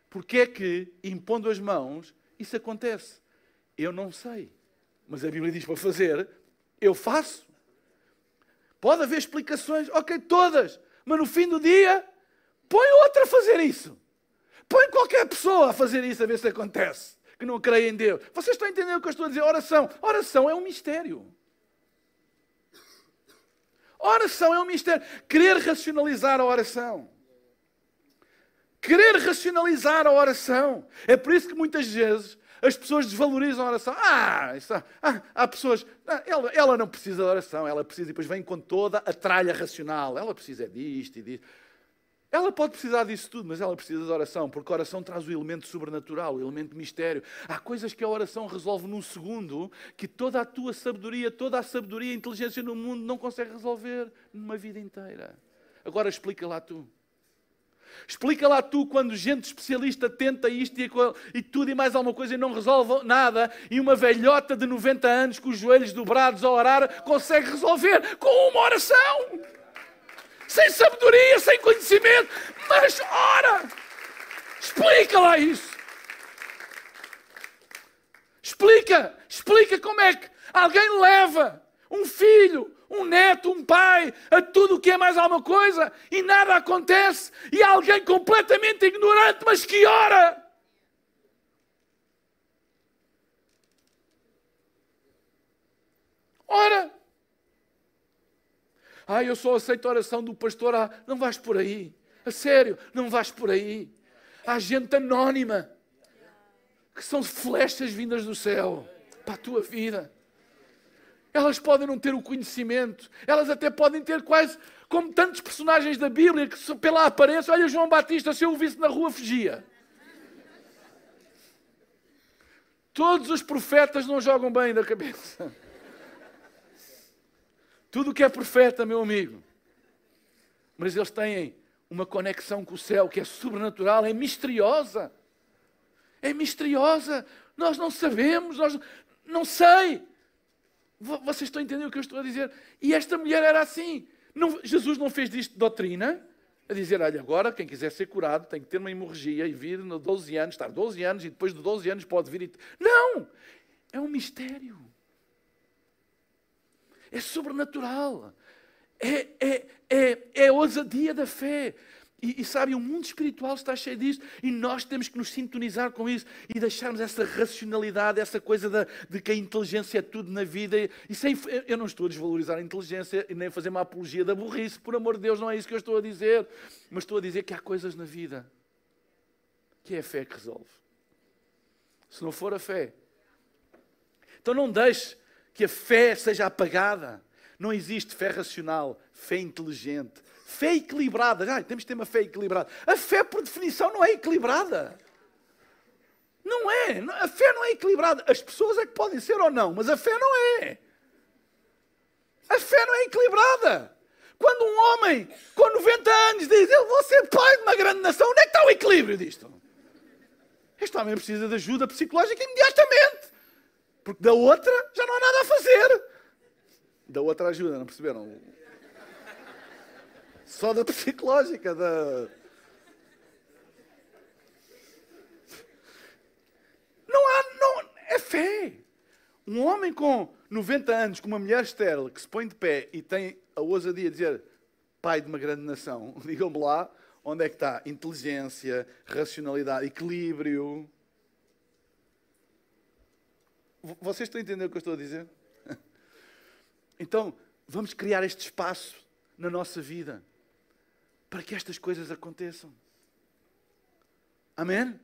porque é que, impondo as mãos, isso acontece. Eu não sei. Mas a Bíblia diz para fazer, eu faço. Pode haver explicações, ok, todas, mas no fim do dia, põe outra a fazer isso. Põe qualquer pessoa a fazer isso, a ver se acontece que não creem em Deus. Vocês estão entendendo o que eu estou a dizer? Oração. Oração é um mistério. Oração é um mistério. Querer racionalizar a oração. Querer racionalizar a oração. É por isso que muitas vezes as pessoas desvalorizam a oração. Ah, isso, ah há pessoas. Ah, ela, ela, não precisa de oração, ela precisa, e depois vem com toda a tralha racional. Ela precisa disto e disto. Ela pode precisar disso tudo, mas ela precisa de oração, porque a oração traz o elemento sobrenatural, o elemento mistério. Há coisas que a oração resolve num segundo que toda a tua sabedoria, toda a sabedoria e inteligência no mundo não consegue resolver numa vida inteira. Agora explica lá tu. Explica lá tu quando gente especialista tenta isto e, e, tudo e mais alguma coisa e não resolve nada, e uma velhota de 90 anos com os joelhos dobrados a orar consegue resolver com uma oração sem sabedoria, sem conhecimento, mas ora, explica lá isso. Explica, explica como é que alguém leva um filho, um neto, um pai, a tudo o que é mais alguma coisa e nada acontece e alguém completamente ignorante, mas que ora. Ora. Ah, eu só aceito a oração do pastor. Ah, não vais por aí. A sério, não vais por aí. Há gente anónima que são flechas vindas do céu para a tua vida. Elas podem não ter o conhecimento, elas até podem ter quase como tantos personagens da Bíblia que pela aparência, olha João Batista, se eu o visse na rua fugia. Todos os profetas não jogam bem da cabeça. Tudo que é profeta, meu amigo. Mas eles têm uma conexão com o céu que é sobrenatural, é misteriosa. É misteriosa. Nós não sabemos, nós não sei. Vocês estão entendendo o que eu estou a dizer? E esta mulher era assim. Não, Jesus não fez disto doutrina, a dizer, olha, agora quem quiser ser curado tem que ter uma hemorragia e vir nos 12 anos, estar 12 anos e depois de 12 anos pode vir e... Não! É um mistério é sobrenatural. É, é, é, é a ousadia da fé. E, e sabe, o mundo espiritual está cheio disso e nós temos que nos sintonizar com isso e deixarmos essa racionalidade, essa coisa de, de que a inteligência é tudo na vida. E sem, eu não estou a desvalorizar a inteligência e nem a fazer uma apologia da burrice, por amor de Deus, não é isso que eu estou a dizer. Mas estou a dizer que há coisas na vida que é a fé que resolve. Se não for a fé. Então não deixe que a fé seja apagada. Não existe fé racional, fé inteligente, fé equilibrada. Ah, temos que ter uma fé equilibrada. A fé, por definição, não é equilibrada. Não é. A fé não é equilibrada. As pessoas é que podem ser ou não, mas a fé não é. A fé não é equilibrada. Quando um homem com 90 anos diz eu vou ser pai de uma grande nação, onde é que está o equilíbrio disto? Este homem precisa de ajuda psicológica imediatamente. Porque da outra já não há nada a fazer. Da outra ajuda, não perceberam? Só da psicológica, da. Não há. Não, é fé. Um homem com 90 anos, com uma mulher estéril, que se põe de pé e tem a ousadia de dizer pai de uma grande nação, digam-me lá onde é que está inteligência, racionalidade, equilíbrio. Vocês estão entendendo o que eu estou a dizer? Então, vamos criar este espaço na nossa vida para que estas coisas aconteçam. Amém?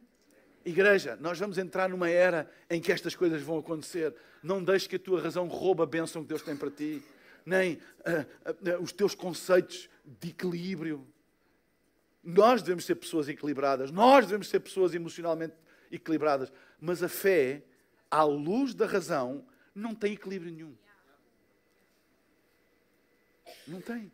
Igreja, nós vamos entrar numa era em que estas coisas vão acontecer. Não deixes que a tua razão rouba a bênção que Deus tem para ti, nem uh, uh, os teus conceitos de equilíbrio. Nós devemos ser pessoas equilibradas, nós devemos ser pessoas emocionalmente equilibradas, mas a fé à luz da razão, não tem equilíbrio nenhum. Não tem.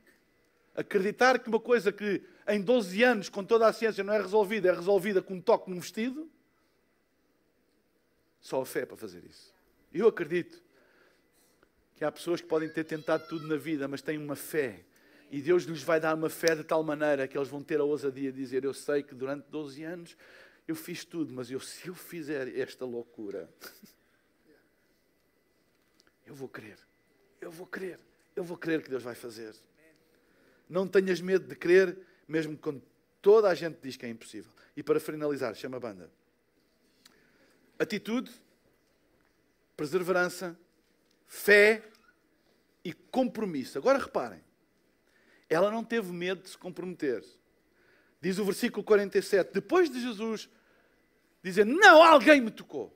Acreditar que uma coisa que em 12 anos, com toda a ciência, não é resolvida, é resolvida com um toque num vestido, só a fé para fazer isso. Eu acredito que há pessoas que podem ter tentado tudo na vida, mas têm uma fé. E Deus lhes vai dar uma fé de tal maneira que eles vão ter a ousadia de dizer: Eu sei que durante 12 anos eu fiz tudo, mas eu, se eu fizer esta loucura, eu vou crer, eu vou crer, eu vou crer que Deus vai fazer. Não tenhas medo de crer, mesmo quando toda a gente diz que é impossível. E para finalizar, chama a banda. Atitude, perseverança, fé e compromisso. Agora reparem, ela não teve medo de se comprometer. Diz o versículo 47, depois de Jesus dizer: Não, alguém me tocou.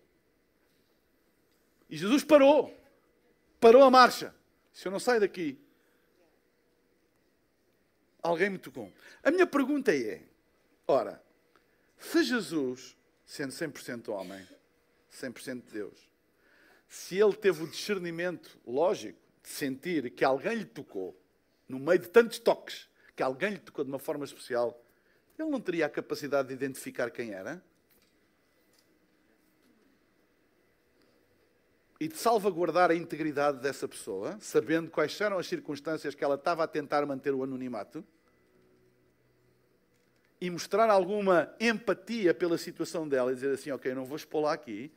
E Jesus parou, parou a marcha. Se eu não saio daqui, Alguém me tocou. A minha pergunta é: ora, se Jesus, sendo 100% homem, 100% Deus, se ele teve o discernimento lógico de sentir que alguém lhe tocou, no meio de tantos toques, que alguém lhe tocou de uma forma especial, ele não teria a capacidade de identificar quem era? E de salvaguardar a integridade dessa pessoa, sabendo quais eram as circunstâncias que ela estava a tentar manter o anonimato? E mostrar alguma empatia pela situação dela e dizer assim: Ok, não vou expô-la aqui,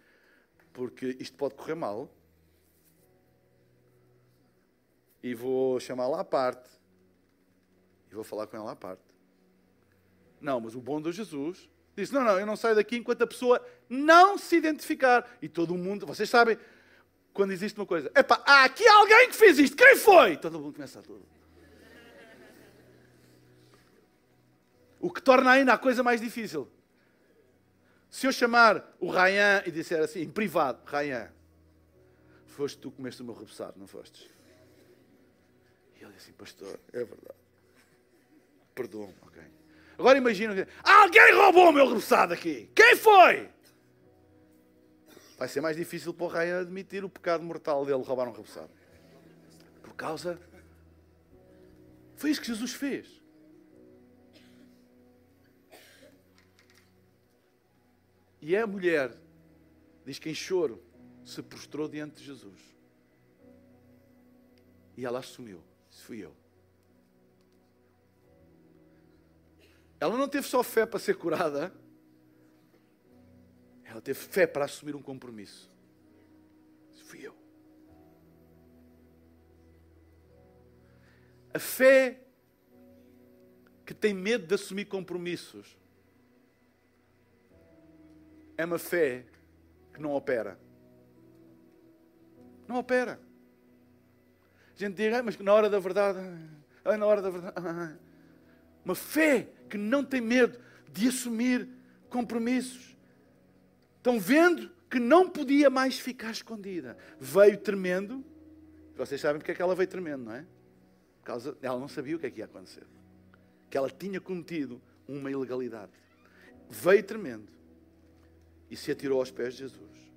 porque isto pode correr mal. E vou chamá-la à parte. E vou falar com ela à parte. Não, mas o bom de Jesus disse: Não, não, eu não saio daqui enquanto a pessoa não se identificar. E todo mundo, vocês sabem, quando existe uma coisa, epá, há aqui alguém que fez isto, quem foi? Todo mundo começa a tudo. O que torna ainda a coisa mais difícil. Se eu chamar o Ryan e disser assim, em privado, Ryan, foste tu que comeste o meu repousado, não fostes? E ele disse assim, pastor, é verdade. Perdoa-me, ok. Agora imagina, alguém roubou o meu repousado aqui. Quem foi? Vai ser mais difícil para o Ryan admitir o pecado mortal dele roubar um repousado. Por causa... Foi isso que Jesus fez. E a mulher, diz que em choro, se prostrou diante de Jesus. E ela assumiu: Isso fui eu. Ela não teve só fé para ser curada, ela teve fé para assumir um compromisso. Isso fui eu. A fé que tem medo de assumir compromissos é uma fé que não opera. Não opera. A gente diz, ah, mas na hora da verdade, ah, na hora da verdade. Ah, uma fé que não tem medo de assumir compromissos. Estão vendo que não podia mais ficar escondida. Veio tremendo. Vocês sabem porque é que ela veio tremendo, não é? Por causa, ela não sabia o que é que ia acontecer. Que ela tinha cometido uma ilegalidade. Veio tremendo e se atirou aos pés de Jesus.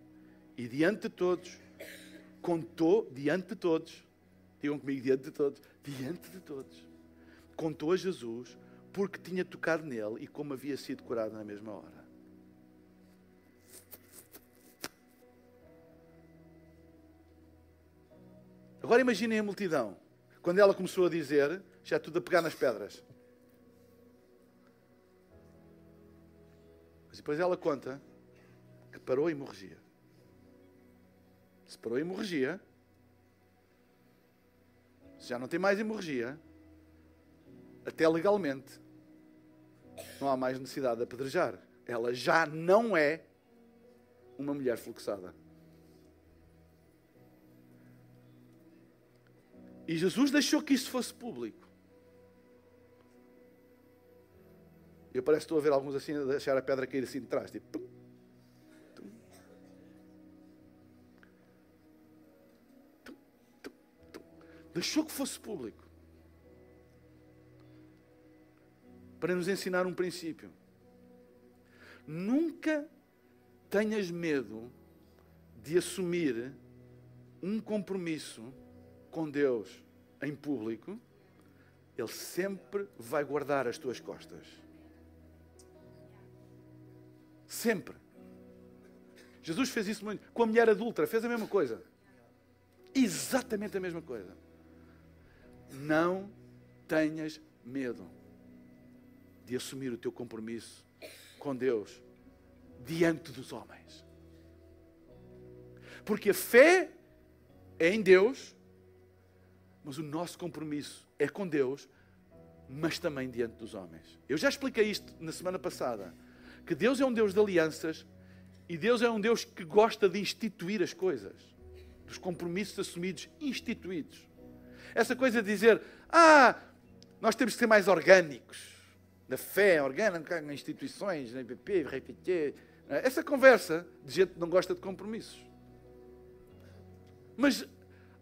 E diante de todos, contou, diante de todos, digam comigo, diante de todos, diante de todos, contou a Jesus porque tinha tocado nele e como havia sido curado na mesma hora. Agora imaginem a multidão. Quando ela começou a dizer, já tudo a pegar nas pedras. Mas depois ela conta parou a hemorragia. Se parou a hemorragia, se já não tem mais hemorragia, até legalmente, não há mais necessidade de apedrejar. Ela já não é uma mulher fluxada. E Jesus deixou que isso fosse público. Eu parece que estou a ver alguns assim a deixar a pedra cair assim de trás. Tipo, Deixou que fosse público. Para nos ensinar um princípio. Nunca tenhas medo de assumir um compromisso com Deus em público, Ele sempre vai guardar as tuas costas. Sempre. Jesus fez isso muito. Com a mulher adulta, fez a mesma coisa. Exatamente a mesma coisa. Não tenhas medo de assumir o teu compromisso com Deus diante dos homens. Porque a fé é em Deus, mas o nosso compromisso é com Deus, mas também diante dos homens. Eu já expliquei isto na semana passada, que Deus é um Deus de alianças e Deus é um Deus que gosta de instituir as coisas, dos compromissos assumidos, instituídos. Essa coisa de dizer, ah, nós temos que ser mais orgânicos, na fé orgânica, nas instituições, na IPP, RPT. Essa conversa de gente que não gosta de compromissos. Mas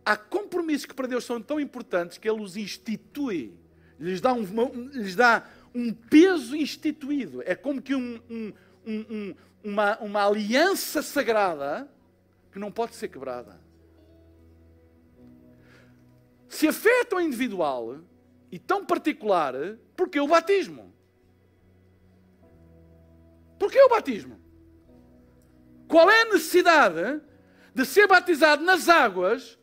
há compromissos que para Deus são tão importantes que Ele os institui lhes dá um, lhes dá um peso instituído. É como que um, um, um, uma, uma aliança sagrada que não pode ser quebrada. Se a fé é individual e tão particular, por que o batismo? Por que o batismo? Qual é a necessidade de ser batizado nas águas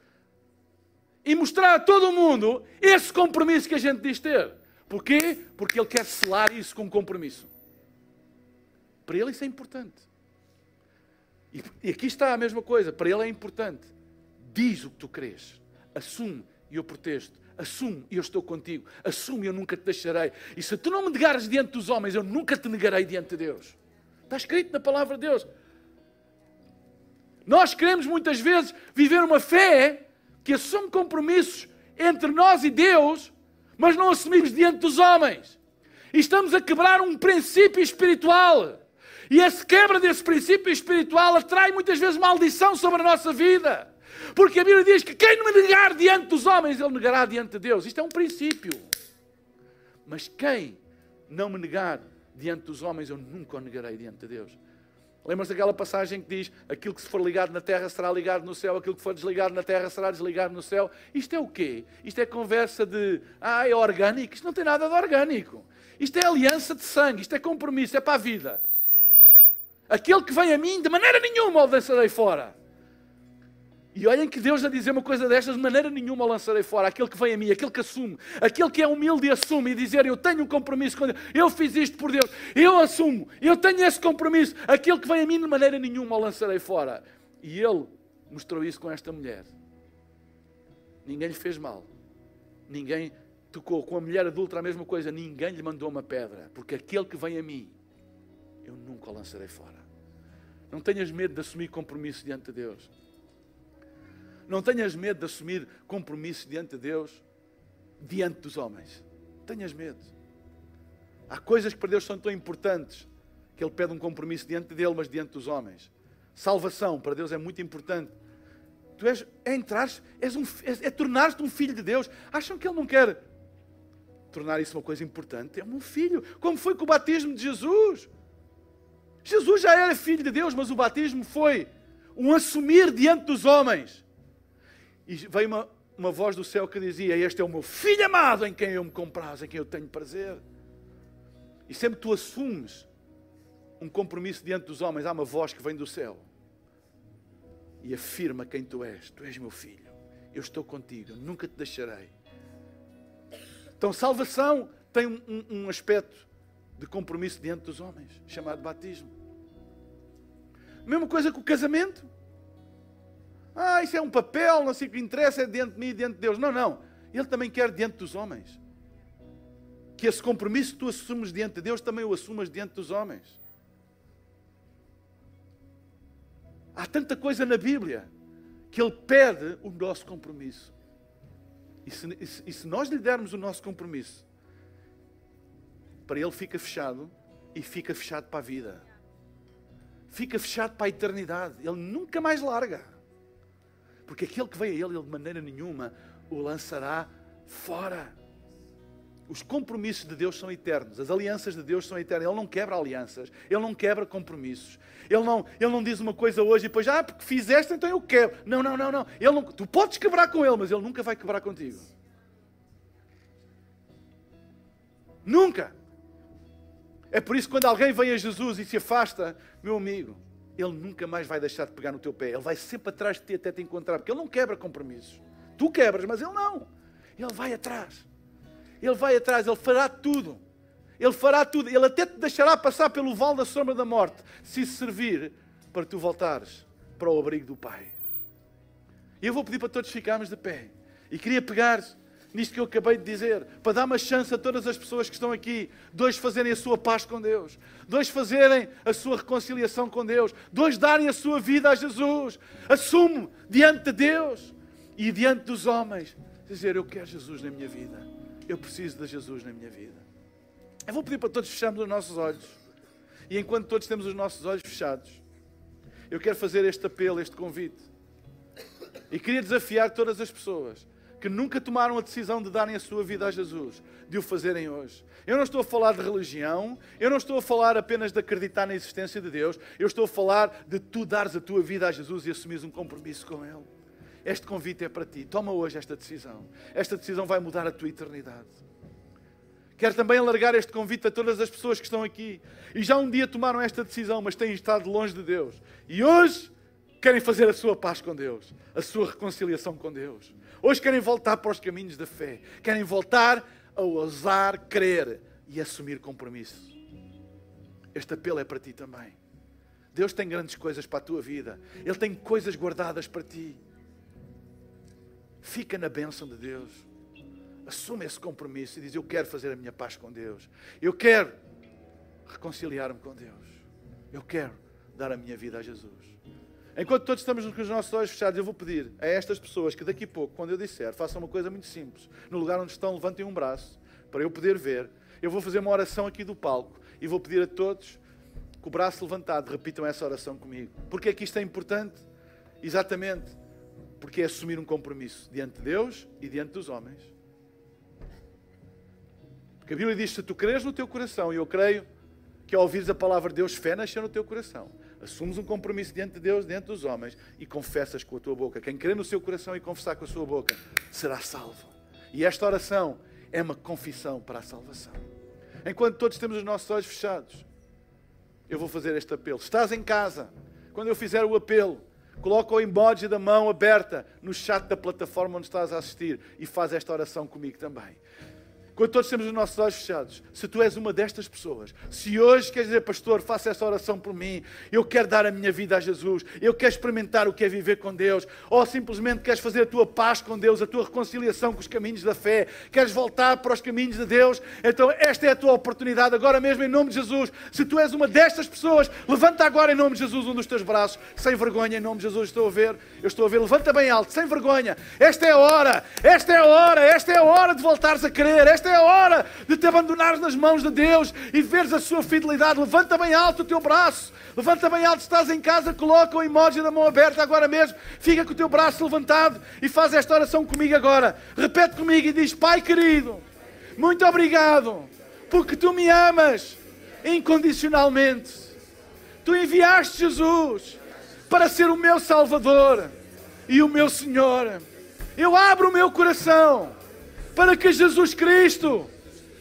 e mostrar a todo o mundo esse compromisso que a gente diz ter? Porquê? Porque ele quer selar isso com compromisso. Para ele isso é importante. E, aqui está a mesma coisa. Para ele é importante. Diz o que tu crês. Assume e eu protesto. Assume e eu estou contigo. Assume e eu nunca te deixarei. E se tu não me negares diante dos homens, eu nunca te negarei diante de Deus. Está escrito na palavra de Deus. Nós queremos muitas vezes viver uma fé que assume compromissos entre nós e Deus, mas não assumimos diante dos homens. E estamos a quebrar um princípio espiritual. E essa quebra desse princípio espiritual atrai muitas vezes maldição sobre a nossa vida. Porque a Bíblia diz que quem me negar diante dos homens, ele negará diante de Deus. Isto é um princípio. Mas quem não me negar diante dos homens, eu nunca o negarei diante de Deus. Lembra-se daquela passagem que diz: aquilo que se for ligado na terra será ligado no céu, aquilo que for desligado na terra será desligado no céu. Isto é o quê? Isto é conversa de, ah, é orgânico? Isto não tem nada de orgânico. Isto é aliança de sangue, isto é compromisso, é para a vida. Aquele que vem a mim, de maneira nenhuma o lançarei fora. E olhem que Deus a dizer uma coisa destas, de maneira nenhuma o lançarei fora. Aquele que vem a mim, aquele que assume, aquele que é humilde e assume e dizer: Eu tenho um compromisso com Deus, eu fiz isto por Deus, eu assumo, eu tenho esse compromisso. Aquele que vem a mim, de maneira nenhuma o lançarei fora. E ele mostrou isso com esta mulher. Ninguém lhe fez mal, ninguém tocou. Com a mulher adulta, a mesma coisa, ninguém lhe mandou uma pedra, porque aquele que vem a mim, eu nunca o lançarei fora. Não tenhas medo de assumir compromisso diante de Deus. Não tenhas medo de assumir compromisso diante de Deus, diante dos homens. Tenhas medo. Há coisas que para Deus são tão importantes que Ele pede um compromisso diante dele, mas diante dos homens. Salvação para Deus é muito importante. Tu és, é entrar, és um, é, é tornar-te um filho de Deus. Acham que Ele não quer tornar isso uma coisa importante? É um filho, como foi com o batismo de Jesus. Jesus já era filho de Deus, mas o batismo foi um assumir diante dos homens e veio uma, uma voz do céu que dizia: Este é o meu filho amado em quem eu me compraz, em quem eu tenho prazer. E sempre tu assumes um compromisso diante dos homens, há uma voz que vem do céu e afirma quem tu és: Tu és meu filho, eu estou contigo, nunca te deixarei. Então, salvação tem um, um, um aspecto de compromisso diante dos homens, chamado batismo. Mesma coisa com o casamento. Ah, isso é um papel, não sei o que interessa, é diante de mim e diante de Deus. Não, não. Ele também quer diante dos homens. Que esse compromisso que tu assumes diante de Deus também o assumas diante dos homens. Há tanta coisa na Bíblia que Ele pede o nosso compromisso. E se, e se nós lhe dermos o nosso compromisso, para Ele fica fechado e fica fechado para a vida. Fica fechado para a eternidade. Ele nunca mais larga. Porque aquele que veio a ele, ele de maneira nenhuma o lançará fora. Os compromissos de Deus são eternos, as alianças de Deus são eternas. Ele não quebra alianças, ele não quebra compromissos. Ele não, ele não diz uma coisa hoje e depois, ah, porque fizeste, então eu quebro. Não, não, não, não. Ele não. Tu podes quebrar com ele, mas ele nunca vai quebrar contigo. Nunca. É por isso que quando alguém vem a Jesus e se afasta, meu amigo, ele nunca mais vai deixar de pegar no teu pé. Ele vai sempre atrás de ti até te encontrar, porque ele não quebra compromissos. Tu quebras, mas ele não. Ele vai atrás. Ele vai atrás, ele fará tudo. Ele fará tudo. Ele até te deixará passar pelo vale da sombra da morte, se servir para tu voltares para o abrigo do Pai. E eu vou pedir para todos ficarmos de pé. E queria pegar nisto que eu acabei de dizer, para dar uma chance a todas as pessoas que estão aqui, dois fazerem a sua paz com Deus, dois fazerem a sua reconciliação com Deus, dois darem a sua vida a Jesus. Assumo diante de Deus e diante dos homens, dizer: Eu quero Jesus na minha vida, eu preciso de Jesus na minha vida. Eu vou pedir para todos fecharmos os nossos olhos, e enquanto todos temos os nossos olhos fechados, eu quero fazer este apelo, este convite, e queria desafiar todas as pessoas que nunca tomaram a decisão de darem a sua vida a Jesus, de o fazerem hoje. Eu não estou a falar de religião, eu não estou a falar apenas de acreditar na existência de Deus, eu estou a falar de tu dares a tua vida a Jesus e assumires um compromisso com Ele. Este convite é para ti. Toma hoje esta decisão. Esta decisão vai mudar a tua eternidade. Quero também alargar este convite a todas as pessoas que estão aqui e já um dia tomaram esta decisão, mas têm estado longe de Deus. E hoje querem fazer a sua paz com Deus, a sua reconciliação com Deus. Hoje querem voltar para os caminhos da fé, querem voltar a ousar crer e assumir compromisso. Este apelo é para ti também. Deus tem grandes coisas para a tua vida, Ele tem coisas guardadas para ti. Fica na bênção de Deus. Assume esse compromisso e diz: Eu quero fazer a minha paz com Deus. Eu quero reconciliar-me com Deus. Eu quero dar a minha vida a Jesus. Enquanto todos estamos com os nossos olhos fechados, eu vou pedir a estas pessoas que daqui a pouco, quando eu disser, façam uma coisa muito simples. No lugar onde estão, levantem um braço para eu poder ver. Eu vou fazer uma oração aqui do palco e vou pedir a todos com o braço levantado, repitam essa oração comigo. Porque é que isto é importante? Exatamente porque é assumir um compromisso diante de Deus e diante dos homens. Porque a Bíblia diz: se tu creres no teu coração, e eu creio que ao ouvires a palavra de Deus, fé nasceu no teu coração assumes um compromisso diante de Deus, diante dos homens e confessas com a tua boca. Quem crê no seu coração e confessar com a sua boca será salvo. E esta oração é uma confissão para a salvação. Enquanto todos temos os nossos olhos fechados, eu vou fazer este apelo. Estás em casa, quando eu fizer o apelo, coloca o emoji da mão aberta no chat da plataforma onde estás a assistir e faz esta oração comigo também. Quando todos temos os nossos olhos fechados, se tu és uma destas pessoas, se hoje queres dizer, pastor, faça essa oração por mim, eu quero dar a minha vida a Jesus, eu quero experimentar o que é viver com Deus, ou simplesmente queres fazer a tua paz com Deus, a tua reconciliação com os caminhos da fé, queres voltar para os caminhos de Deus, então esta é a tua oportunidade, agora mesmo em nome de Jesus. Se tu és uma destas pessoas, levanta agora em nome de Jesus um dos teus braços, sem vergonha, em nome de Jesus, estou a ver, eu estou a ver, levanta bem alto, sem vergonha. Esta é a hora, esta é a hora, esta é a hora de voltares a crer, esta é a hora de te abandonares nas mãos de Deus e veres a sua fidelidade. Levanta bem alto o teu braço. Levanta bem alto, estás em casa, coloca o emoji da mão aberta agora mesmo. Fica com o teu braço levantado e faz esta oração comigo agora. Repete comigo e diz: Pai querido, muito obrigado porque tu me amas incondicionalmente. Tu enviaste Jesus para ser o meu Salvador e o meu Senhor. Eu abro o meu coração para que Jesus Cristo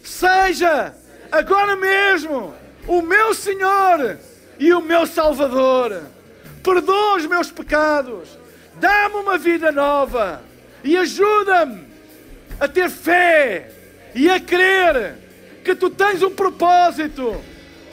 seja agora mesmo o meu Senhor e o meu Salvador. Perdoa os meus pecados, dá-me uma vida nova e ajuda-me a ter fé e a crer que tu tens um propósito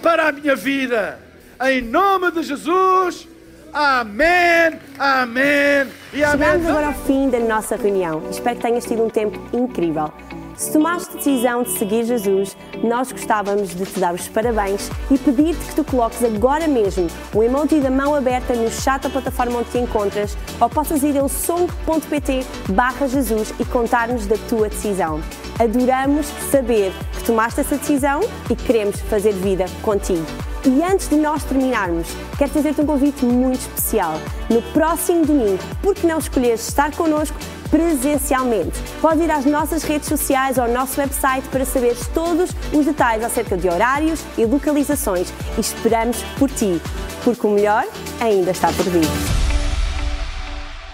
para a minha vida. Em nome de Jesus. Amém, amém e amém. Chegamos agora ao fim da nossa reunião. Espero que tenhas tido um tempo incrível. Se tomaste a decisão de seguir Jesus, nós gostávamos de te dar os parabéns e pedir-te que tu coloques agora mesmo o emoji da mão aberta no chat da plataforma onde te encontras ou possas ir ao song.pt barra Jesus e contar-nos da tua decisão. Adoramos saber que tomaste essa decisão e queremos fazer vida contigo. E antes de nós terminarmos, quero fazer-te um convite muito especial. No próximo domingo, por que não escolheres estar connosco presencialmente? Podes ir às nossas redes sociais ou ao nosso website para saberes todos os detalhes acerca de horários e localizações e esperamos por ti, porque o melhor ainda está por vir.